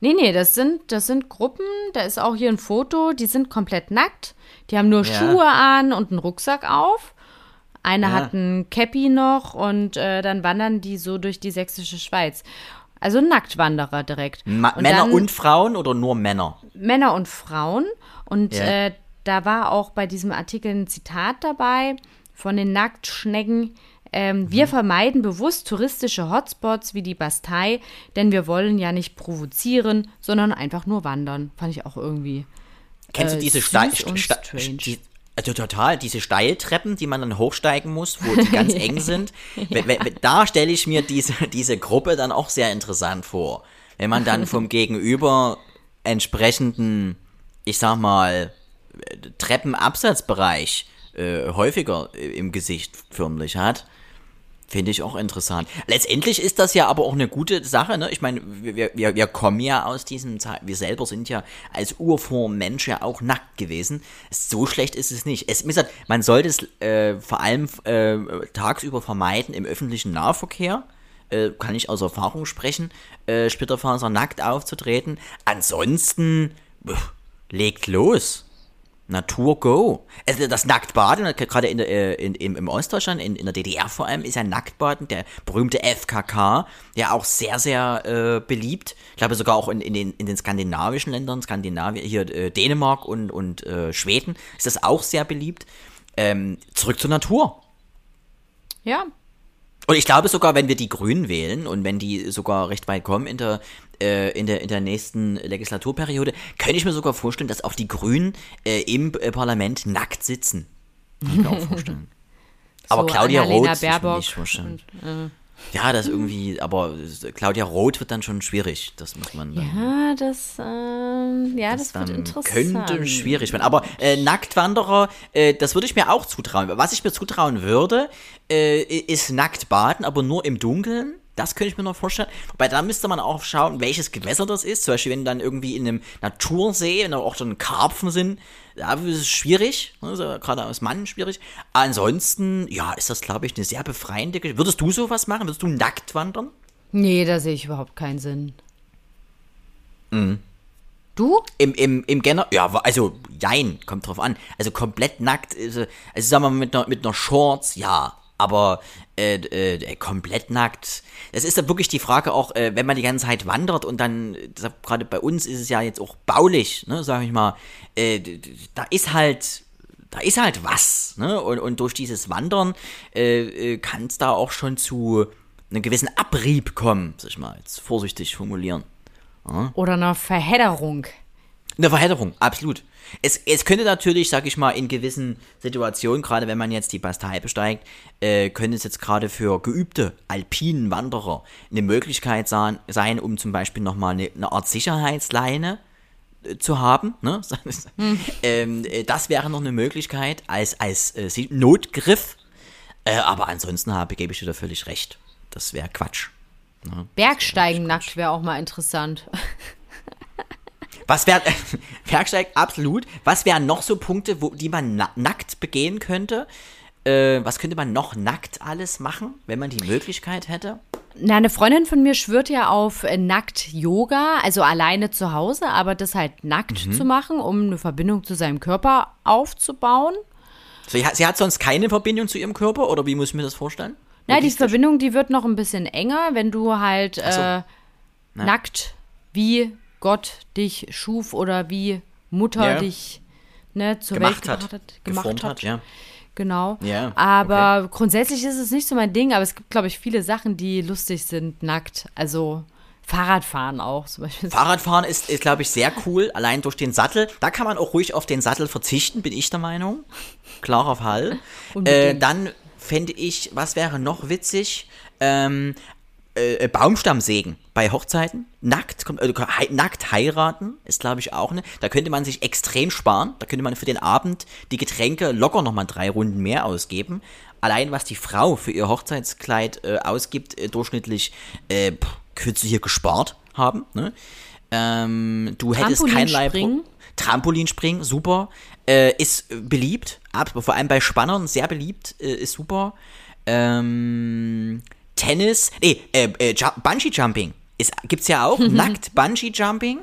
S1: Nee, nee, das sind, das sind Gruppen, da ist auch hier ein Foto, die sind komplett nackt. Die haben nur ja. Schuhe an und einen Rucksack auf. Eine ja. hat ein Cappy noch und äh, dann wandern die so durch die sächsische Schweiz. Also Nacktwanderer direkt.
S2: Ma und Männer dann, und Frauen oder nur Männer?
S1: Männer und Frauen. Und ja. äh, da war auch bei diesem Artikel ein Zitat dabei von den Nacktschnecken. Ähm, wir mhm. vermeiden bewusst touristische Hotspots wie die Bastei, denn wir wollen ja nicht provozieren, sondern einfach nur wandern. Fand ich auch irgendwie.
S2: Kennst äh, du diese Steil, die, also total, diese Steiltreppen, die man dann hochsteigen muss, wo die ganz [LAUGHS] eng sind. ja. Da stelle ich mir diese, diese Gruppe dann auch sehr interessant vor. Wenn man dann vom [LAUGHS] Gegenüber entsprechenden, ich sag mal, Treppenabsatzbereich äh, häufiger im Gesicht förmlich hat. Finde ich auch interessant. Letztendlich ist das ja aber auch eine gute Sache, ne? Ich meine, wir, wir, wir kommen ja aus diesem Zeit, wir selber sind ja als Urform Mensch ja auch nackt gewesen. So schlecht ist es nicht. Es, gesagt, man sollte es äh, vor allem äh, tagsüber vermeiden im öffentlichen Nahverkehr. Äh, kann ich aus Erfahrung sprechen, äh, Splitterfaser nackt aufzutreten. Ansonsten, pff, legt los. Natur Go. Also das Nacktbaden, gerade in, äh, in, in, im Ostdeutschland, in, in der DDR vor allem, ist ja Nacktbaden, der berühmte FKK, ja auch sehr, sehr äh, beliebt. Ich glaube sogar auch in, in, den, in den skandinavischen Ländern, Skandinavien, hier äh, Dänemark und, und äh, Schweden, ist das auch sehr beliebt. Ähm, zurück zur Natur.
S1: Ja,
S2: und ich glaube sogar, wenn wir die Grünen wählen und wenn die sogar recht weit kommen in der, äh, in der, in der nächsten Legislaturperiode, könnte ich mir sogar vorstellen, dass auch die Grünen äh, im äh, Parlament nackt sitzen. Kann ich mir auch vorstellen. [LAUGHS] Aber so Claudia Roth
S1: Baerbock
S2: nicht vorstellen. Und, äh. Ja, das irgendwie, aber Claudia Roth wird dann schon schwierig. Das muss man dann.
S1: Ja, das, ähm, ja, das, das wird interessant.
S2: Könnte schwierig werden. Aber äh, Nacktwanderer, äh, das würde ich mir auch zutrauen. Was ich mir zutrauen würde, äh, ist Nacktbaden, aber nur im Dunkeln. Das könnte ich mir noch vorstellen. Wobei da müsste man auch schauen, welches Gewässer das ist. Zum Beispiel, wenn dann irgendwie in einem Natursee, wenn da auch schon Karpfen sind, da ist es schwierig. Also gerade aus Mann schwierig. Ansonsten, ja, ist das, glaube ich, eine sehr befreiende Geschichte. Würdest du sowas machen? Würdest du nackt wandern?
S1: Nee, da sehe ich überhaupt keinen Sinn.
S2: Mhm.
S1: Du?
S2: Im, im, im General, ja, also, jein, kommt drauf an. Also komplett nackt, also, also sagen wir mal mit einer, mit einer Shorts, ja. Aber äh, äh, komplett nackt. Das ist dann wirklich die Frage auch, äh, wenn man die ganze Zeit wandert und dann, gerade bei uns ist es ja jetzt auch baulich, ne, sag ich mal, äh, da ist halt da ist halt was, ne? Und, und durch dieses Wandern äh, äh kann es da auch schon zu einem gewissen Abrieb kommen, sag ich mal, jetzt vorsichtig formulieren.
S1: Ja? Oder einer Verhedderung.
S2: Eine Verhedderung, absolut. Es, es könnte natürlich, sag ich mal, in gewissen Situationen, gerade wenn man jetzt die Bastei besteigt, äh, könnte es jetzt gerade für geübte alpinen Wanderer eine Möglichkeit sein, sein um zum Beispiel nochmal eine, eine Art Sicherheitsleine äh, zu haben. Ne? [LAUGHS] Hm. ähm, äh, das wäre noch eine Möglichkeit als, als äh, Notgriff. Äh, aber ansonsten habe, gebe ich dir da völlig recht. Das wäre Quatsch.
S1: Ne? Bergsteigen nackt wäre auch mal interessant. [LAUGHS]
S2: Was wäre, Bergsteig, [LAUGHS] absolut. Was wären noch so Punkte, wo, die man na nackt begehen könnte? Äh, was könnte man noch nackt alles machen, wenn man die Möglichkeit hätte?
S1: Na, eine Freundin von mir schwört ja auf äh, Nackt-Yoga, also alleine zu Hause, aber das halt nackt mhm. zu machen, um eine Verbindung zu seinem Körper aufzubauen.
S2: Sie hat, sie hat sonst keine Verbindung zu ihrem Körper oder wie muss ich mir das vorstellen?
S1: Na, die Verbindung, die wird noch ein bisschen enger, wenn du halt so. äh, nackt wie Gott dich schuf oder wie Mutter ja. dich ne, zur gemacht Welt
S2: hat, hat gemacht hat. Ja.
S1: Genau.
S2: Ja,
S1: aber okay. grundsätzlich ist es nicht so mein Ding, aber es gibt, glaube ich, viele Sachen, die lustig sind, nackt. Also Fahrradfahren auch zum Beispiel.
S2: Fahrradfahren ist, ist glaube ich, sehr cool, allein durch den Sattel. Da kann man auch ruhig auf den Sattel verzichten, bin ich der Meinung. Klarer Fall. [LAUGHS] äh, dann fände ich, was wäre noch witzig? Ähm, äh, äh, Baumstammsägen bei Hochzeiten. Nackt, äh, nackt heiraten ist, glaube ich, auch eine. Da könnte man sich extrem sparen. Da könnte man für den Abend die Getränke locker nochmal drei Runden mehr ausgeben. Allein was die Frau für ihr Hochzeitskleid äh, ausgibt, äh, durchschnittlich, äh, könntest du hier gespart haben. Ne? Ähm, du hättest kein Leib. Trampolinspringen, super. Äh, ist beliebt, aber vor allem bei Spannern sehr beliebt, äh, ist super. Ähm, Tennis, nee, äh, äh, Bungee Jumping ist, gibt's ja auch, [LAUGHS] nackt Bungee Jumping.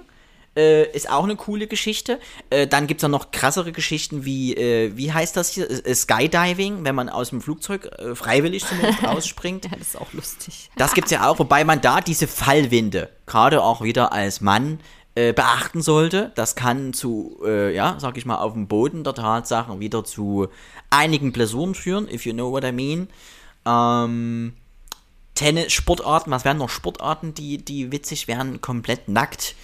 S2: Äh, ist auch eine coole Geschichte. Äh, dann gibt es noch krassere Geschichten wie, äh, wie heißt das hier? Äh, Skydiving, wenn man aus dem Flugzeug äh, freiwillig zumindest [LAUGHS] rausspringt.
S1: ja, das ist auch lustig.
S2: Das gibt es ja auch, wobei man da diese Fallwinde, gerade auch wieder als Mann, äh, beachten sollte. Das kann zu, ja, sag ich mal, auf dem Boden der Tatsachen wieder zu einigen Blessuren führen, if you know what I mean. Ähm, Tennis, Sportarten, was wären noch Sportarten, die, die witzig wären, komplett nackt.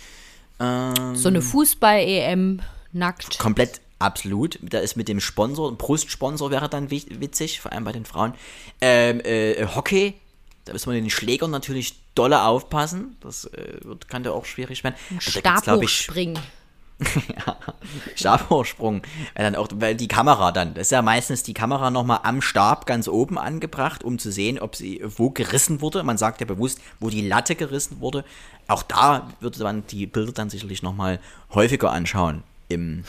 S1: Ähm, so eine Fußball-EM nackt.
S2: Komplett, absolut. Da ist mit dem Sponsor, Brustsponsor wäre dann witzig, vor allem bei den Frauen. Ähm, äh, Hockey, da müssen wir den Schlägern natürlich dolle aufpassen. Das äh, wird, kann ja auch schwierig werden.
S1: Also Stabhochspringen. [LAUGHS]
S2: ja, Stabhochsprung. Weil dann auch, weil die Kamera dann, das ist ja meistens die Kamera nochmal am Stab ganz oben angebracht, um zu sehen, ob sie wo gerissen wurde. Man sagt ja bewusst, wo die Latte gerissen wurde. Auch da würde man die Bilder dann sicherlich nochmal häufiger anschauen im,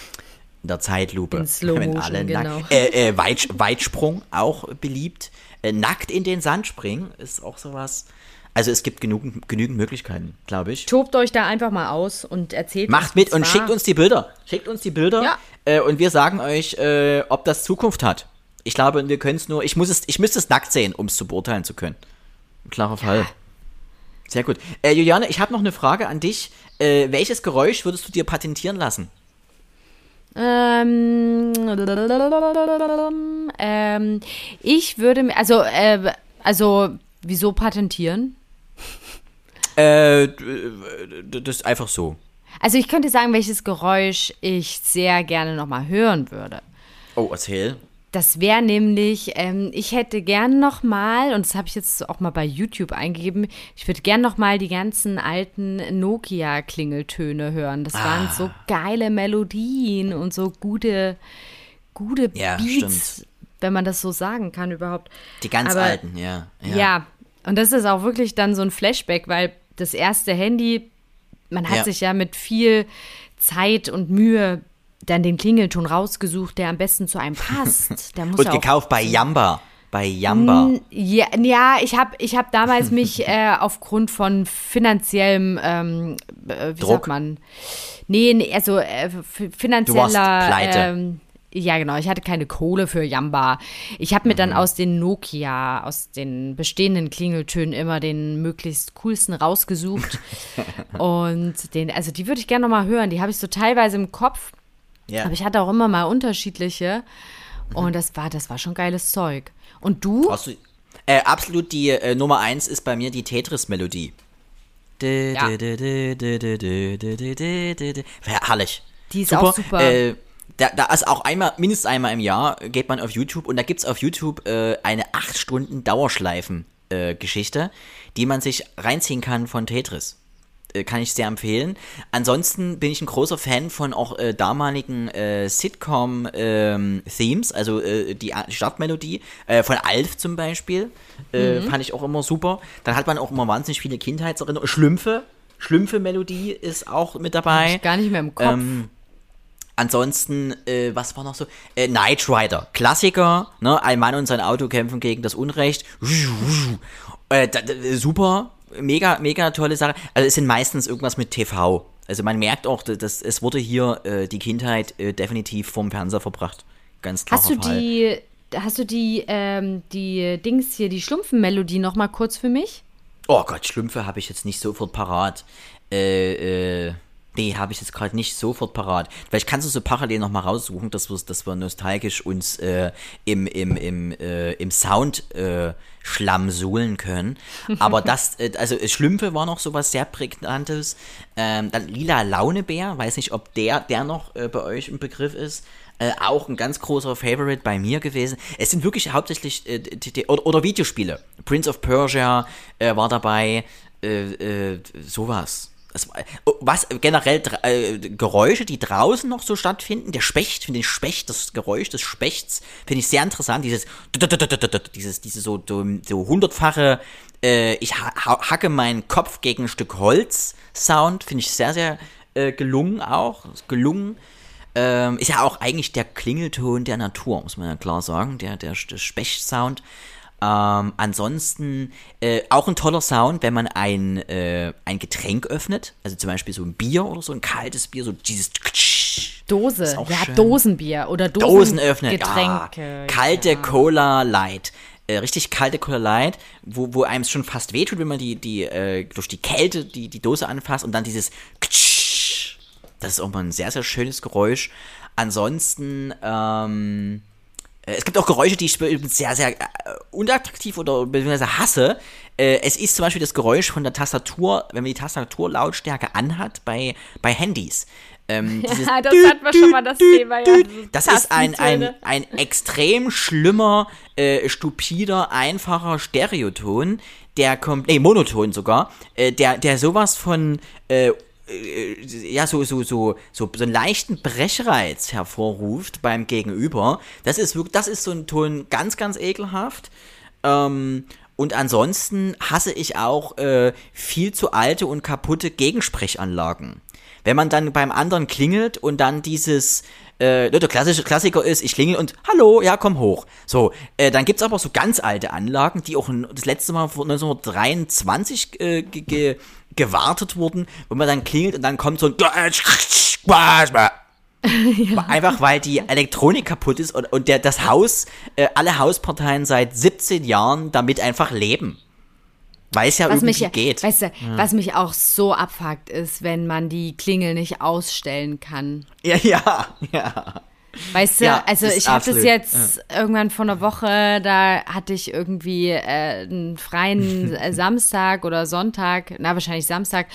S2: in der Zeitlupe. In
S1: Slow Wenn alle genau.
S2: Äh, äh, Weit, Weitsprung auch beliebt. Äh, nackt in den Sand springen ist auch sowas. Also es gibt genug, genügend Möglichkeiten, glaube ich.
S1: Tobt euch da einfach mal aus und erzählt
S2: Macht mit und schickt uns die Bilder. Schickt uns die Bilder
S1: ja.
S2: äh, und wir sagen euch, äh, ob das Zukunft hat. Ich glaube, wir können es nur, ich muss es, ich müsste es nackt sehen, um es zu beurteilen zu können. klarer Fall. Ja. Sehr gut. Äh, Juliane, ich habe noch eine Frage an dich. Äh, welches Geräusch würdest du dir patentieren lassen?
S1: Ähm, ähm, ich würde mir, also, äh, also, wieso patentieren?
S2: Äh, das ist einfach so.
S1: Also ich könnte sagen, welches Geräusch ich sehr gerne nochmal hören würde.
S2: Oh, erzähl.
S1: Das wäre nämlich, ähm, ich hätte gern nochmal, und das habe ich jetzt auch mal bei YouTube eingegeben, ich würde gern nochmal die ganzen alten Nokia-Klingeltöne hören. Das ah. waren so geile Melodien und so gute, gute ja, Beats, stimmt. wenn man das so sagen kann überhaupt.
S2: Die ganz Aber, alten, ja,
S1: ja. Ja, und das ist auch wirklich dann so ein Flashback, weil das erste Handy, man hat ja. sich ja mit viel Zeit und Mühe dann den Klingelton rausgesucht, der am besten zu einem passt. [LAUGHS] Der muss
S2: und gekauft bei Yamba. Bei Yamba.
S1: Ja, ja ich habe ich hab damals [LAUGHS] mich äh, aufgrund von finanziellem, ähm, äh, wie Druck. sagt man? Nee, nee also äh, finanzieller.
S2: Du warst pleite. Ähm,
S1: ja, genau. Ich hatte keine Kohle für Jamba. Ich habe mir mhm. dann aus den Nokia, aus den bestehenden Klingeltönen immer den möglichst coolsten rausgesucht. und den, also die würde ich gerne nochmal hören. Die habe ich so teilweise im Kopf. Ja. Aber ich hatte auch immer mal unterschiedliche. Mhm. Und das war, das war schon geiles Zeug. Und du?
S2: Du äh, absolut die äh, Nummer eins ist bei mir die Tetris-Melodie. Ja. Herrlich.
S1: Die ist super. auch super. Äh,
S2: da, da ist auch einmal, mindestens einmal im Jahr, geht man auf YouTube und da gibt es auf YouTube äh, eine 8 Stunden Dauerschleifen-Geschichte, äh, die man sich reinziehen kann von Tetris. Äh, kann ich sehr empfehlen. Ansonsten bin ich ein großer Fan von auch äh, damaligen äh, Sitcom-Themes, ähm, also äh, die Startmelodie äh, von Alf zum Beispiel. Mhm. Fand ich auch immer super. Dann hat man auch immer wahnsinnig viele Kindheitserinnerungen. Schlümpfe. Schlümpfe-Melodie ist auch mit dabei.
S1: Gar nicht mehr im Kopf. Ähm,
S2: Ansonsten, äh, was war noch so? Äh, Knight Rider, Klassiker, ne? Ein Mann und sein Auto kämpfen gegen das Unrecht. Äh, super, mega, mega tolle Sache. Also es sind meistens irgendwas mit TV. Also man merkt auch, dass es wurde hier äh, die Kindheit äh, definitiv vom Fernseher verbracht. Ganz klar.
S1: Hast du Fall. die, hast du die, ähm, die Dings hier, die Schlumpfenmelodie noch mal kurz für mich?
S2: Oh Gott, Schlümpfe habe ich jetzt nicht sofort parat. Äh, äh. Nee, habe ich jetzt gerade nicht sofort parat. Vielleicht kannst du so parallel nochmal raussuchen, dass wir, dass wir nostalgisch uns äh, im, im, im, äh, im Sound äh, Schlamm suhlen können. Aber [LAUGHS] das, äh, also Schlümpfe war noch sowas sehr prägnantes. Ähm, dann Lila Launebär, weiß nicht, ob der, der noch äh, bei euch im Begriff ist. Äh, auch ein ganz großer Favorite bei mir gewesen. Es sind wirklich hauptsächlich äh, die, die, oder, oder, Videospiele. Prince of Persia war dabei, äh, äh, sowas was generell äh, Geräusche, die draußen noch so stattfinden, der Specht, finde ich Specht, das Geräusch des Spechts, finde ich sehr interessant, dieses, dieses, diese so, so, hundertfache, äh, ich hacke meinen Kopf gegen ein Stück Holz Sound, finde ich sehr, sehr äh, gelungen auch, gelungen. Ähm, ist ja auch eigentlich der Klingelton der Natur, muss man ja klar sagen, der, der, der Specht-Sound. Ähm, ansonsten äh, auch ein toller Sound, wenn man ein, äh, ein Getränk öffnet, also zum Beispiel so ein Bier oder so, ein kaltes Bier, so dieses
S1: Dose, ja, schön. Dosenbier oder
S2: Dosen Dosen Getränke. Ja. Kalte ja. Cola Light. Äh, richtig kalte Cola Light, wo, wo einem es schon fast wehtut, wenn man die, die äh, durch die Kälte die, die Dose anfasst und dann dieses das ist auch mal ein sehr, sehr schönes Geräusch. Ansonsten, ähm, äh, es gibt auch Geräusche, die ich sehr, sehr äh, unattraktiv oder beziehungsweise hasse. Äh, es ist zum Beispiel das Geräusch von der Tastatur, wenn man die Tastaturlautstärke anhat bei, bei Handys.
S1: Ähm, [LAUGHS] ja, das hatten wir schon mal das Thema. Ja.
S2: Das ist ein, ein, ein extrem schlimmer, äh, stupider, einfacher Stereoton, der kommt, nee, Monoton sogar, äh, der, der sowas von äh, äh, ja, so, so, so, so, so einen leichten Brechreiz hervorruft beim Gegenüber. Das ist wirklich, das ist so ein Ton ganz, ganz ekelhaft. Ähm, und ansonsten hasse ich auch äh, viel zu alte und kaputte Gegensprechanlagen. Wenn man dann beim anderen klingelt und dann dieses, äh, der klassische Klassiker ist, ich klingel und hallo, ja, komm hoch. So, äh, dann gibt's aber so ganz alte Anlagen, die auch das letzte Mal vor 1923 äh, gewartet wurden, wo man dann klingelt und dann kommt so ein [LAUGHS] ja. Einfach weil die Elektronik kaputt ist und, und der, das Haus, äh, alle Hausparteien seit 17 Jahren damit einfach leben. Weil es ja was irgendwie mich, geht.
S1: Weißt du, ja. was mich auch so abfuckt, ist, wenn man die Klingel nicht ausstellen kann.
S2: Ja, ja, ja.
S1: Weißt du, ja, also ich habe das jetzt ja. irgendwann vor einer Woche, da hatte ich irgendwie äh, einen freien äh, Samstag oder Sonntag, na wahrscheinlich Samstag,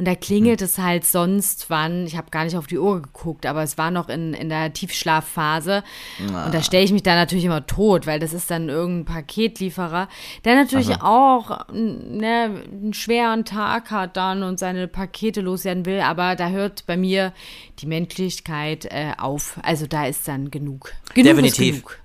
S1: und da klingelt hm. es halt sonst wann, ich habe gar nicht auf die Uhr geguckt, aber es war noch in, in der Tiefschlafphase. Na. Und da stelle ich mich da natürlich immer tot, weil das ist dann irgendein Paketlieferer, der natürlich Aha. auch ne, einen schweren Tag hat dann und seine Pakete loswerden will, aber da hört bei mir die Menschlichkeit äh, auf. Also da ist dann genug. genug
S2: Definitiv. Genug.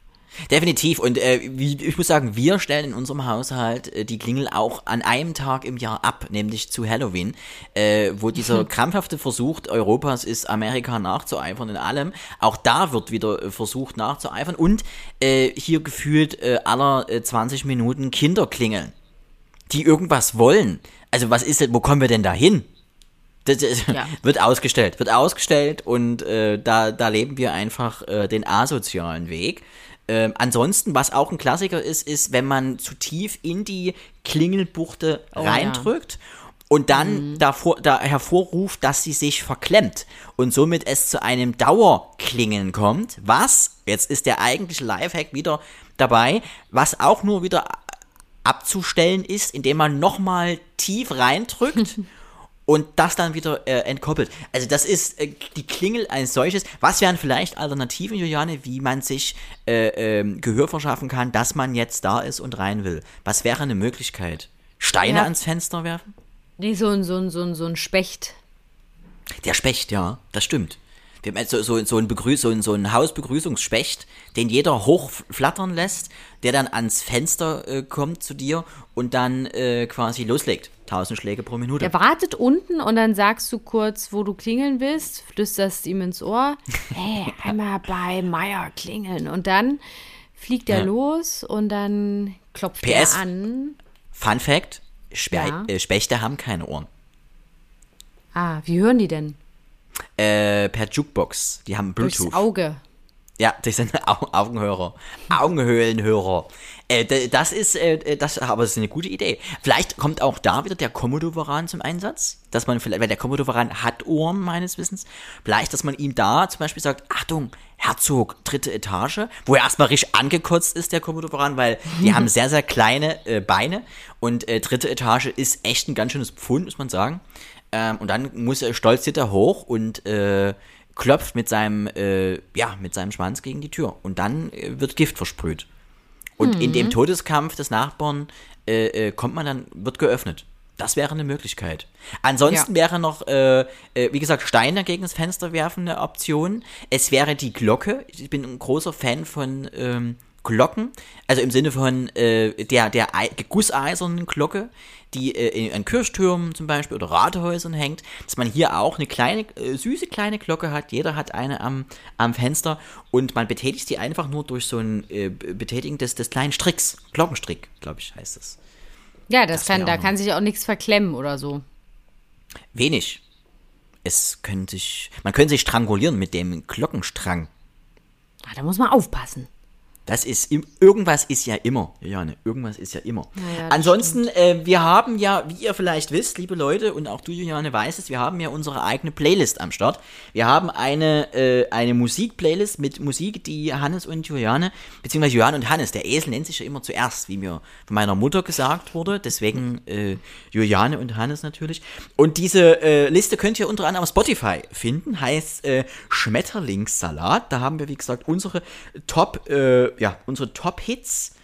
S2: Definitiv. Und äh, wie, ich muss sagen, wir stellen in unserem Haushalt äh, die Klingel auch an einem Tag im Jahr ab, nämlich zu Halloween, äh, wo dieser krampfhafte Versuch Europas ist, Amerika nachzueifern in allem. Auch da wird wieder äh, versucht nachzueifern. Und äh, hier gefühlt aller äh, 20 Minuten Kinder klingeln, die irgendwas wollen. Also was ist denn, wo kommen wir denn da hin? Das, das ja. [LAUGHS] wird ausgestellt, wird ausgestellt und da, da leben wir einfach den asozialen Weg. Ähm, ansonsten, was auch ein Klassiker ist, ist, wenn man zu tief in die Klingelbuchte oh, reindrückt ja. und dann mhm. davor, da hervorruft, dass sie sich verklemmt und somit es zu einem Dauerklingeln kommt. Was, jetzt ist der eigentliche Lifehack wieder dabei, was auch nur wieder abzustellen ist, indem man nochmal tief reindrückt [LAUGHS] und das dann wieder äh, entkoppelt. Also das ist äh, die Klingel als solches. Was wären vielleicht Alternativen, Juliane, wie man sich äh, ähm, Gehör verschaffen kann, dass man jetzt da ist und rein will? Was wäre eine Möglichkeit? Steine ja. ans Fenster werfen?
S1: Nee, so ein, so ein, so ein, so ein Specht.
S2: Der Specht, ja, das stimmt. So, so, so, ein Begrüß, so, ein, so ein Hausbegrüßungsspecht, den jeder hochflattern lässt, der dann ans Fenster äh, kommt zu dir und dann äh, quasi loslegt. 1000 Schläge pro Minute.
S1: Der wartet unten und dann sagst du kurz, wo du klingeln willst, flüsterst ihm ins Ohr, [LAUGHS] hey, einmal bei Meier klingeln. Und dann fliegt er ja. los und dann klopft PS, er an.
S2: Fun Fact, Spe ja. äh, Spechte haben keine Ohren.
S1: Ah, wie hören die denn?
S2: Äh, per Jukebox. Die haben Bluetooth.
S1: Durchs Auge.
S2: Ja, das sind [LAUGHS] Augenhörer. Augenhöhlenhörer. Äh, das ist, äh, das, aber das ist eine gute Idee. Vielleicht kommt auch da wieder der Komodo-Varan zum Einsatz, dass man vielleicht, weil der Komodo-Varan hat Ohren meines Wissens, vielleicht, dass man ihm da zum Beispiel sagt, Achtung, Herzog, dritte Etage, wo er erstmal richtig angekotzt ist, der Komodo-Varan, weil die haben sehr, sehr kleine äh, Beine und äh, dritte Etage ist echt ein ganz schönes Pfund, muss man sagen. Ähm, und dann muss er stolz da hoch und äh, klopft mit seinem, äh, ja, mit seinem Schwanz gegen die Tür. Und dann äh, wird Gift versprüht. Und mhm. in dem mhm. Todeskampf des Nachbarn äh, äh, kommt man dann, wird geöffnet. Das wäre eine Möglichkeit. Ansonsten ja. wäre noch, äh, äh, wie gesagt, Steine gegen das Fenster werfen eine Option. Es wäre die Glocke. Ich bin ein großer Fan von ähm, Glocken. Also im Sinne von äh, der, der gusseisernen Glocke, die äh, an Kirchtürmen zum Beispiel oder Rathäusern hängt, dass man hier auch eine kleine, äh, süße kleine Glocke hat. Jeder hat eine am, am Fenster und man betätigt die einfach nur durch so ein äh, Betätigen des, des kleinen Stricks. Glockenstrick, glaube ich, heißt es.
S1: Ja, das, das kann, da kann sich auch nichts verklemmen oder so.
S2: Wenig. Es könnte sich, man könnte sich strangulieren mit dem Glockenstrang.
S1: Ah, da muss man aufpassen.
S2: Das ist irgendwas ist ja immer, Jane, irgendwas ist ja immer. Ja, Ansonsten, äh, wir haben ja, wie ihr vielleicht wisst, liebe Leute, und auch du, Juliane, weißt es, wir haben ja unsere eigene Playlist am Start. Wir haben eine, äh, eine Musik-Playlist mit Musik, die Hannes und Juliane, beziehungsweise Juliane und Hannes, der Esel nennt sich ja immer zuerst, wie mir von meiner Mutter gesagt wurde, deswegen äh, Juliane und Hannes natürlich. Und diese äh, Liste könnt ihr unter anderem auf Spotify finden, heißt äh, Schmetterlingssalat. Da haben wir, wie gesagt, unsere Top äh, ja, unsere Top-Hits,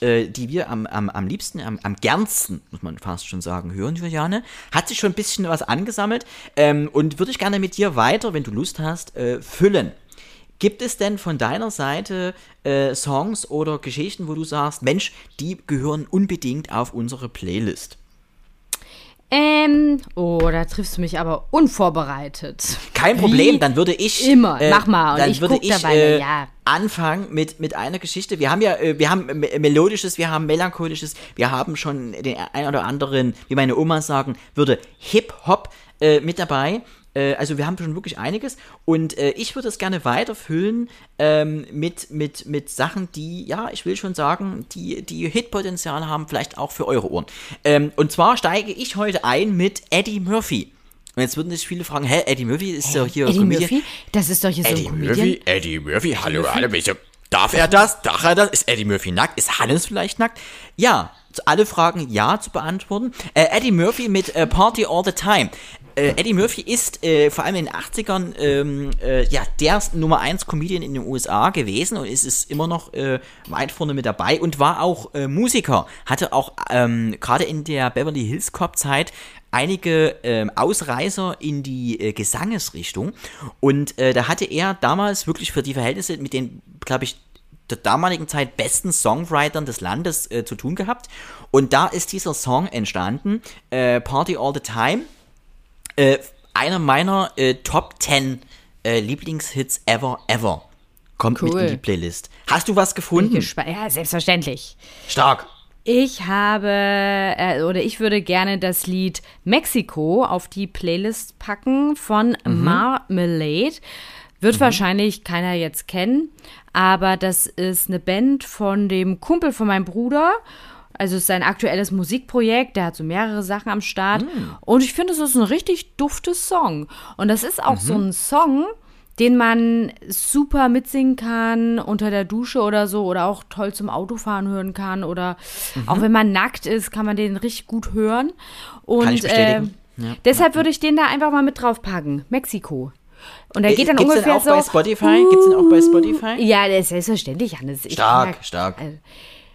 S2: äh, die wir am, am, am liebsten, am, am gernsten, muss man fast schon sagen, hören, Juliane. Hat sich schon ein bisschen was angesammelt ähm, und würde ich gerne mit dir weiter, wenn du Lust hast, äh, füllen. Gibt es denn von deiner Seite äh, Songs oder Geschichten, wo du sagst, Mensch, die gehören unbedingt auf unsere Playlist?
S1: Ähm, oh, da triffst du mich aber unvorbereitet.
S2: Kein Problem, Wie dann würde ich.
S1: Immer, äh, mach mal.
S2: Und dann ich würde ich dabei, äh, ja. anfangen mit, mit einer Geschichte. Wir haben ja, äh, wir haben melodisches, wir haben melancholisches, wir haben schon den ein oder anderen, wie meine Oma sagen würde, Hip-Hop äh, mit dabei. Äh, also wir haben schon wirklich einiges und äh, ich würde es gerne weiterfüllen ähm, mit, mit, mit Sachen, die, ja, ich will schon sagen, die, die Hitpotenzial haben, vielleicht auch für eure Ohren. Ähm, und zwar steige ich heute ein mit Eddie Murphy. Und jetzt würden sich viele fragen, hä, Eddie Murphy ist doch hier
S1: Eddie Comedian. Murphy? Das ist doch hier
S2: Eddie
S1: so ein
S2: Murphy, Eddie Murphy, Eddie hallo, Murphy? hallo, welche, darf er das? Darf er das? Ist Eddie Murphy nackt? Ist Hannes vielleicht nackt? Ja, alle Fragen ja zu beantworten. Äh, Eddie Murphy mit äh, Party All the Time äh, Eddie Murphy ist äh, vor allem in den 80ern ähm, äh, ja, der Nummer 1 Comedian in den USA gewesen und ist es immer noch äh, weit vorne mit dabei und war auch äh, Musiker. Hatte auch ähm, gerade in der Beverly Hills Cop Zeit einige ähm, Ausreißer in die äh, Gesangesrichtung und äh, da hatte er damals wirklich für die Verhältnisse mit den, glaube ich, der damaligen Zeit besten Songwritern des Landes äh, zu tun gehabt. Und da ist dieser Song entstanden, äh, Party All the Time äh, einer meiner äh, Top 10 äh, Lieblingshits ever, ever. Kommt cool. mit in die Playlist. Hast du was gefunden?
S1: Ja, selbstverständlich.
S2: Stark.
S1: Ich habe, äh, oder ich würde gerne das Lied Mexico auf die Playlist packen von mhm. Marmalade. Wird mhm. wahrscheinlich keiner jetzt kennen, aber das ist eine Band von dem Kumpel von meinem Bruder. Also es ist sein aktuelles Musikprojekt, der hat so mehrere Sachen am Start. Mhm. Und ich finde, es ist ein richtig duftes Song. Und das ist auch mhm. so ein Song, den man super mitsingen kann unter der Dusche oder so oder auch toll zum Autofahren hören kann oder mhm. auch wenn man nackt ist, kann man den richtig gut hören. Und kann ich bestätigen. Äh, ja. deshalb würde ich den da einfach mal mit draufpacken. Mexiko. Und er äh, geht dann Gibt's ungefähr den auch so.
S2: Bei Spotify? Uh, Gibt's den auch bei Spotify?
S1: Ja, das ist selbstverständlich, Hannes.
S2: Stark, mag, stark.
S1: Also,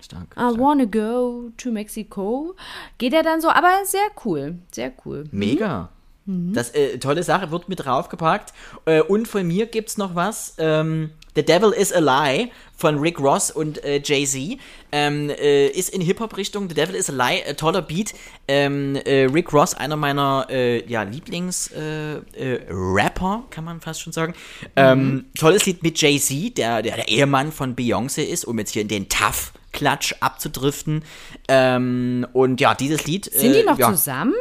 S1: stark. I stark. wanna go to Mexico. Geht er dann so, aber sehr cool, sehr cool.
S2: Mega. Mhm. Das äh, tolle Sache wird mit draufgepackt. Äh, und von mir gibt es noch was. Ähm, The Devil is a Lie von Rick Ross und äh, Jay-Z. Ähm, äh, ist in Hip-Hop-Richtung. The Devil is a Lie, äh, toller Beat. Ähm, äh, Rick Ross, einer meiner äh, ja, Lieblings-Rapper, äh, kann man fast schon sagen. Ähm, mhm. tolles Lied mit Jay-Z, der, der, der Ehemann von Beyoncé ist, um jetzt hier in den Tough Klatsch abzudriften. Ähm, und ja, dieses Lied.
S1: Sind die noch
S2: ja,
S1: zusammen?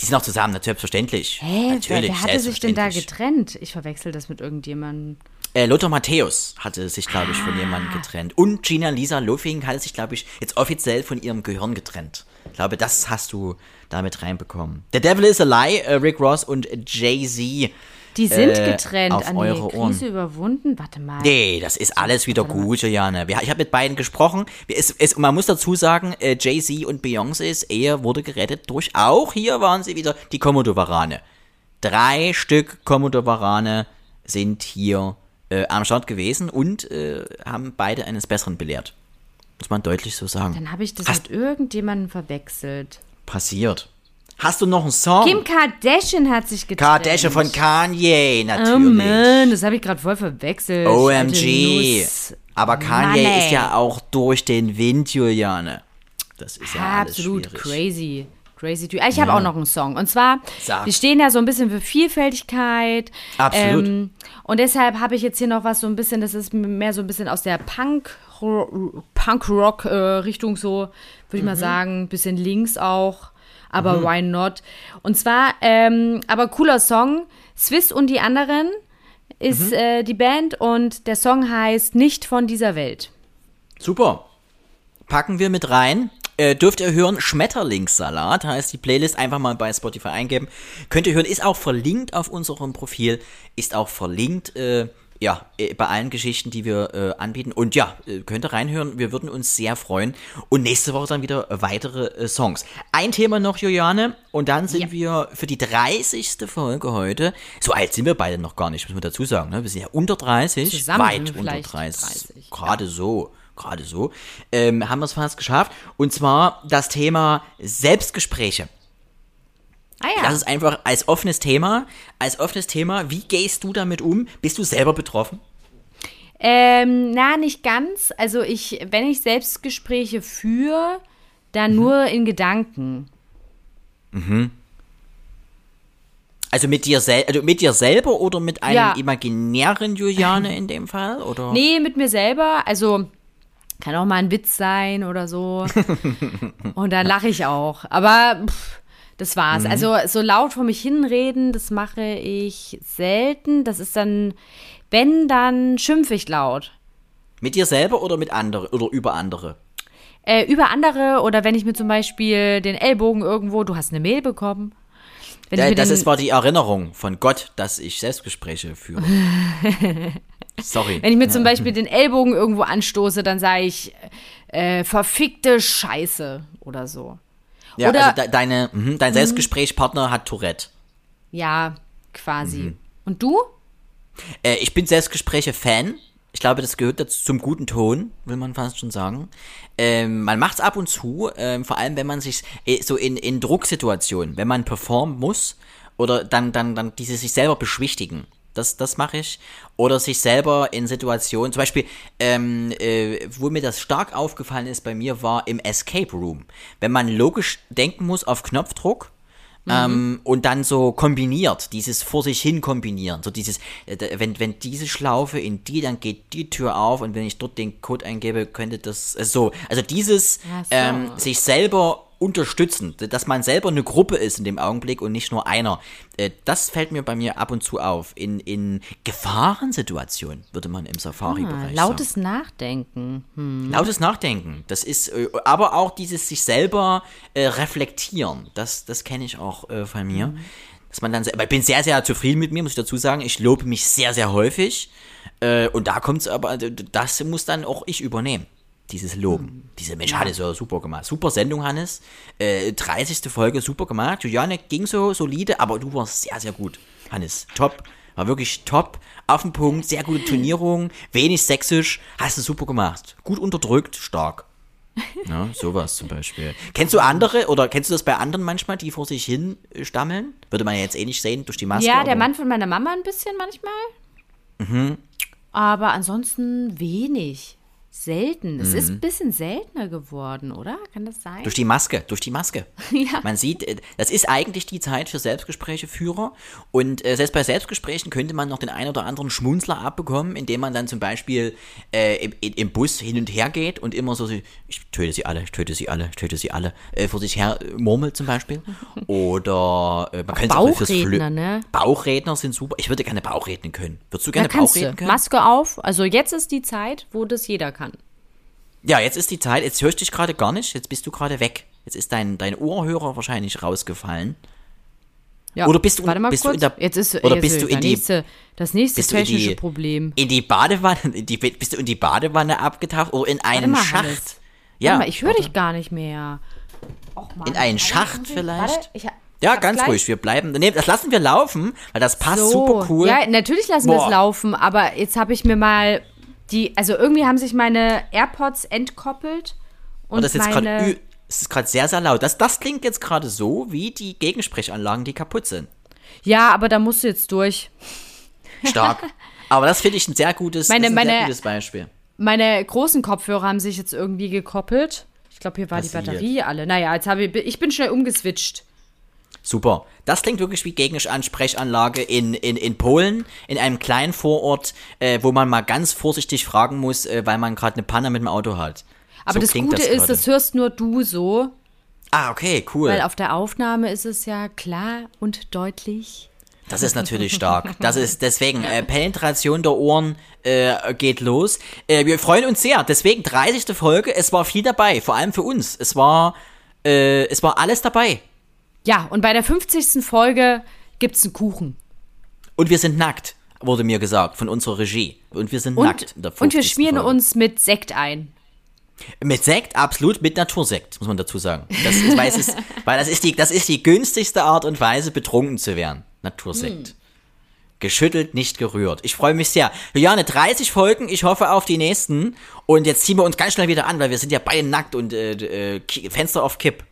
S2: Die sind noch zusammen, natürlich.
S1: Hä, natürlich, wer hatte sich denn da getrennt? Ich verwechsel das mit irgendjemandem.
S2: Äh, Lothar Matthäus hatte sich, glaube ich, von jemandem ah. getrennt. Und Gina Lisa Loffing hatte sich, glaube ich, jetzt offiziell von ihrem Gehirn getrennt. Ich glaube, das hast du damit reinbekommen. The Devil is a Lie, äh, Rick Ross und Jay-Z
S1: die sind äh, getrennt, auf an eure die Krise Ohren. überwunden. Warte mal.
S2: Nee, das ist alles wieder gut, Juliane. Ich habe mit beiden gesprochen. Es, es, man muss dazu sagen, äh, Jay-Z und Beyoncé's Ehe wurde gerettet durch, auch hier waren sie wieder, die Komodowarane. Drei Stück Komodowarane sind hier äh, am Start gewesen und äh, haben beide eines Besseren belehrt. Muss man deutlich so sagen.
S1: Dann habe ich das Hast mit irgendjemandem verwechselt.
S2: Passiert. Hast du noch einen Song?
S1: Kim Kardashian hat sich getrennt.
S2: Kardashian von Kanye,
S1: oh natürlich. Oh Mann, das habe ich gerade voll verwechselt.
S2: OMG. Aber Kanye Mann, ist ja auch durch den Wind, Juliane. Das ist ja
S1: Absolut alles crazy. Crazy Typ. Ich habe ja. auch noch einen Song. Und zwar, Sag. wir stehen ja so ein bisschen für Vielfältigkeit.
S2: Absolut. Ähm,
S1: und deshalb habe ich jetzt hier noch was so ein bisschen, das ist mehr so ein bisschen aus der Punk, Punk-Rock-Richtung so, würde ich mhm. mal sagen. Ein bisschen links auch aber mhm. why not? Und zwar, ähm, aber cooler Song, Swiss und die anderen ist mhm. äh, die Band und der Song heißt Nicht von dieser Welt.
S2: Super. Packen wir mit rein. Äh, dürft ihr hören, Schmetterlingssalat heißt die Playlist, einfach mal bei Spotify eingeben. Könnt ihr hören, ist auch verlinkt auf unserem Profil, ist auch verlinkt äh, ja, äh, bei allen Geschichten, die wir äh, anbieten. Und ja, äh, könnt ihr reinhören, wir würden uns sehr freuen. Und nächste Woche dann wieder weitere äh, Songs. Ein Thema noch, Juliane, und dann sind ja. wir für die 30. Folge heute. So alt sind wir beide noch gar nicht, muss man dazu sagen. Ne? Wir sind ja unter 30,
S1: Zusammen
S2: weit unter 30. 30 gerade ja. so. Gerade so. Ähm, haben wir es fast geschafft. Und zwar das Thema Selbstgespräche. Ah, ja. Das ist einfach als offenes Thema, als offenes Thema, wie gehst du damit um? Bist du selber betroffen?
S1: Ähm, na, nicht ganz. Also ich, wenn ich Selbstgespräche führe, dann mhm. nur in Gedanken.
S2: Mhm. Also mit dir, sel also mit dir selber oder mit einem ja. imaginären Juliane in dem Fall? Oder?
S1: Nee, mit mir selber. Also kann auch mal ein Witz sein oder so. [LAUGHS] Und dann lache ich auch. Aber pff, das war's. Mhm. Also so laut vor mich hinreden, das mache ich selten. Das ist dann, wenn, dann schimpfe ich laut.
S2: Mit dir selber oder mit anderen oder über andere?
S1: Äh, über andere oder wenn ich mir zum Beispiel den Ellbogen irgendwo, du hast eine Mail bekommen.
S2: Ja, das ist, war die Erinnerung von Gott, dass ich Selbstgespräche führe. [LAUGHS] Sorry.
S1: Wenn ich mir zum Beispiel den Ellbogen irgendwo anstoße, dann sage ich äh, verfickte Scheiße oder so.
S2: Ja, Oder, also de deine, mh, dein mhm. Selbstgesprächspartner hat Tourette.
S1: Ja, quasi. Mhm. Und du?
S2: Äh, ich bin Selbstgespräche-Fan. Ich glaube, das gehört dazu zum guten Ton, will man fast schon sagen. Ähm, man macht es ab und zu, ähm, vor allem wenn man sich äh, so in, in Drucksituationen, wenn man performen muss oder dann, dann, dann diese sich selber beschwichtigen. Das, das mache ich. Oder sich selber in Situationen, zum Beispiel, ähm, äh, wo mir das stark aufgefallen ist bei mir, war im Escape Room. Wenn man logisch denken muss auf Knopfdruck, Ähm, und dann so kombiniert, dieses vor sich hin kombinieren. So dieses, äh, wenn, wenn diese Schlaufe in die, dann geht die Tür auf und wenn ich dort den Code eingebe, könnte das äh, so. Also dieses
S1: Ach so.
S2: ähm, sich selber unterstützen, dass man selber eine Gruppe ist in dem Augenblick und nicht nur einer. Äh, das fällt mir bei mir ab und zu auf. In, in Gefahrensituationen würde man im Safari-Bereich
S1: Ah,
S2: sagen.
S1: lautes Nachdenken. Hm.
S2: Lautes Nachdenken. Das ist, äh, aber auch dieses sich selber äh, reflektieren. Das, das kenne ich auch äh, von mir. Dass man dann, ich bin sehr, sehr zufrieden mit mir, muss ich dazu sagen. Ich lobe mich sehr, sehr häufig. Äh, und da kommt es aber, das muss dann auch ich übernehmen. Dieses Loben. Diese Mensch, Hannes, ja, super gemacht. Super Sendung, Hannes. Äh, 30. Folge, super gemacht. Juliane ging so solide, aber du warst sehr, sehr gut. Hannes, top. War wirklich top. Auf den Punkt, sehr gute Turnierung, wenig sächsisch. Hast du super gemacht. Gut unterdrückt, stark. [LAUGHS] Ja, sowas zum Beispiel. Kennst du andere oder kennst du das bei anderen manchmal, die vor sich hin äh, stammeln? Würde man ja jetzt eh nicht sehen durch die Maske.
S1: Ja, der Mann von meiner Mama ein bisschen manchmal.
S2: Mhm.
S1: Aber ansonsten wenig. Selten. Es
S2: Mhm.
S1: ist ein bisschen seltener geworden, oder? Kann das sein?
S2: Durch die Maske, durch die Maske. [LAUGHS]
S1: Ja.
S2: Man sieht, äh, das ist eigentlich die Zeit für Selbstgespräche Führer. Und äh, selbst bei Selbstgesprächen könnte man noch den einen oder anderen Schmunzler abbekommen, indem man dann zum Beispiel äh, im, im Bus hin und her geht und immer so, ich töte sie alle, ich töte sie alle, ich töte sie alle, äh, vor sich her äh, murmelt zum Beispiel. [LAUGHS] Oder äh, man könnte auch fürs
S1: Bauchredner, ne?
S2: Bauchredner sind super. Ich würde gerne Bauchrednen können. Würdest du gerne. Bauchreden können?
S1: Maske auf. Also jetzt ist die Zeit, wo das jeder kann.
S2: Ja, jetzt ist die Zeit, jetzt höre ich dich gerade gar nicht, jetzt bist du gerade weg. Jetzt ist dein, dein Ohrhörer wahrscheinlich rausgefallen.
S1: Ja.
S2: Oder bist du-
S1: Warte mal
S2: bist du
S1: kurz.
S2: in der-
S1: jetzt ist
S2: oder
S1: jetzt
S2: bist
S1: ist
S2: du in
S1: das
S2: die-
S1: nächste, das nächste
S2: bist du in
S1: technische
S2: die-
S1: Problem.
S2: In die Badewanne, in die, bist du in die Badewanne abgetaucht oder in einen
S1: mal,
S2: Schacht?
S1: Hannes.
S2: Ja,
S1: Warte mal, ich höre dich gar nicht mehr. Och, Mann.
S2: In einen Schacht vielleicht?
S1: Ich,
S2: Ja, ganz
S1: gleich.
S2: ruhig, wir bleiben. Nee, das lassen wir laufen, weil das passt
S1: So.
S2: super cool.
S1: Ja, natürlich lassen wir es laufen, aber jetzt habe ich mir mal die, also irgendwie haben sich meine AirPods entkoppelt und
S2: Und das ist jetzt
S1: meine,
S2: ist gerade sehr, sehr laut. Das, das klingt jetzt gerade so wie die Gegensprechanlagen, die kaputt sind.
S1: ja, aber da musst du jetzt durch. [LAUGHS]
S2: Stark. Aber das finde ich ein sehr gutes,
S1: Meine-
S2: ein sehr
S1: meine-
S2: gutes Beispiel.
S1: Meine großen Kopfhörer haben sich jetzt irgendwie gekoppelt. Ich glaube, hier war die
S2: Passiert.
S1: Batterie alle. Naja, jetzt habe ich, ich bin schnell umgeswitcht.
S2: Super. Das klingt wirklich wie Gegensprechanlage in, in, in Polen, in einem kleinen Vorort, äh, wo man mal ganz vorsichtig fragen muss, äh, weil man gerade eine Panne mit dem Auto hat.
S1: Aber
S2: So
S1: das Gute ist,
S2: gerade.
S1: das hörst nur du so,
S2: Ah, okay, cool.
S1: weil auf der Aufnahme ist es ja klar und deutlich.
S2: Das ist natürlich stark. Das ist deswegen, äh, Penetration der Ohren äh, geht los. Äh, wir freuen uns sehr. Deswegen 30. Folge, es war viel dabei, vor allem für uns. Es war, äh, es war alles dabei.
S1: Ja, und bei der 50. Folge gibt's einen Kuchen.
S2: Und wir sind nackt, wurde mir gesagt, von unserer Regie. Und wir sind nackt.
S1: Und,
S2: der
S1: und wir
S2: 50.
S1: schmieren
S2: Folge.
S1: uns mit Sekt ein.
S2: Mit Sekt, absolut, mit Natursekt, muss man dazu sagen. Das ist, weil, es ist, [LAUGHS] weil das, ist die, das ist die günstigste Art und Weise, betrunken zu werden. Natursekt. Geschüttelt, nicht gerührt. Ich freue mich sehr. Juliane, 30 Folgen, ich hoffe auf die nächsten. Und jetzt ziehen wir uns ganz schnell wieder an, weil wir sind ja beide nackt und äh, äh, Fenster auf Kipp.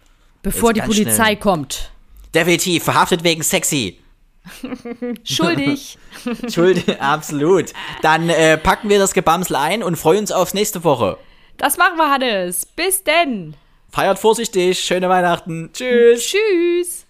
S1: Bevor
S2: Jetzt
S1: die Polizei
S2: schnell.
S1: kommt.
S2: Definitiv, verhaftet wegen sexy. [LAUGHS] [LAUGHS]
S1: Schuldig.
S2: Schuld, absolut. Dann äh, packen wir das Gebamsel ein und freuen uns aufs nächste Woche.
S1: das machen wir, Hannes. Bis denn.
S2: Feiert vorsichtig, schöne Weihnachten. Tschüss.
S1: Tschüss.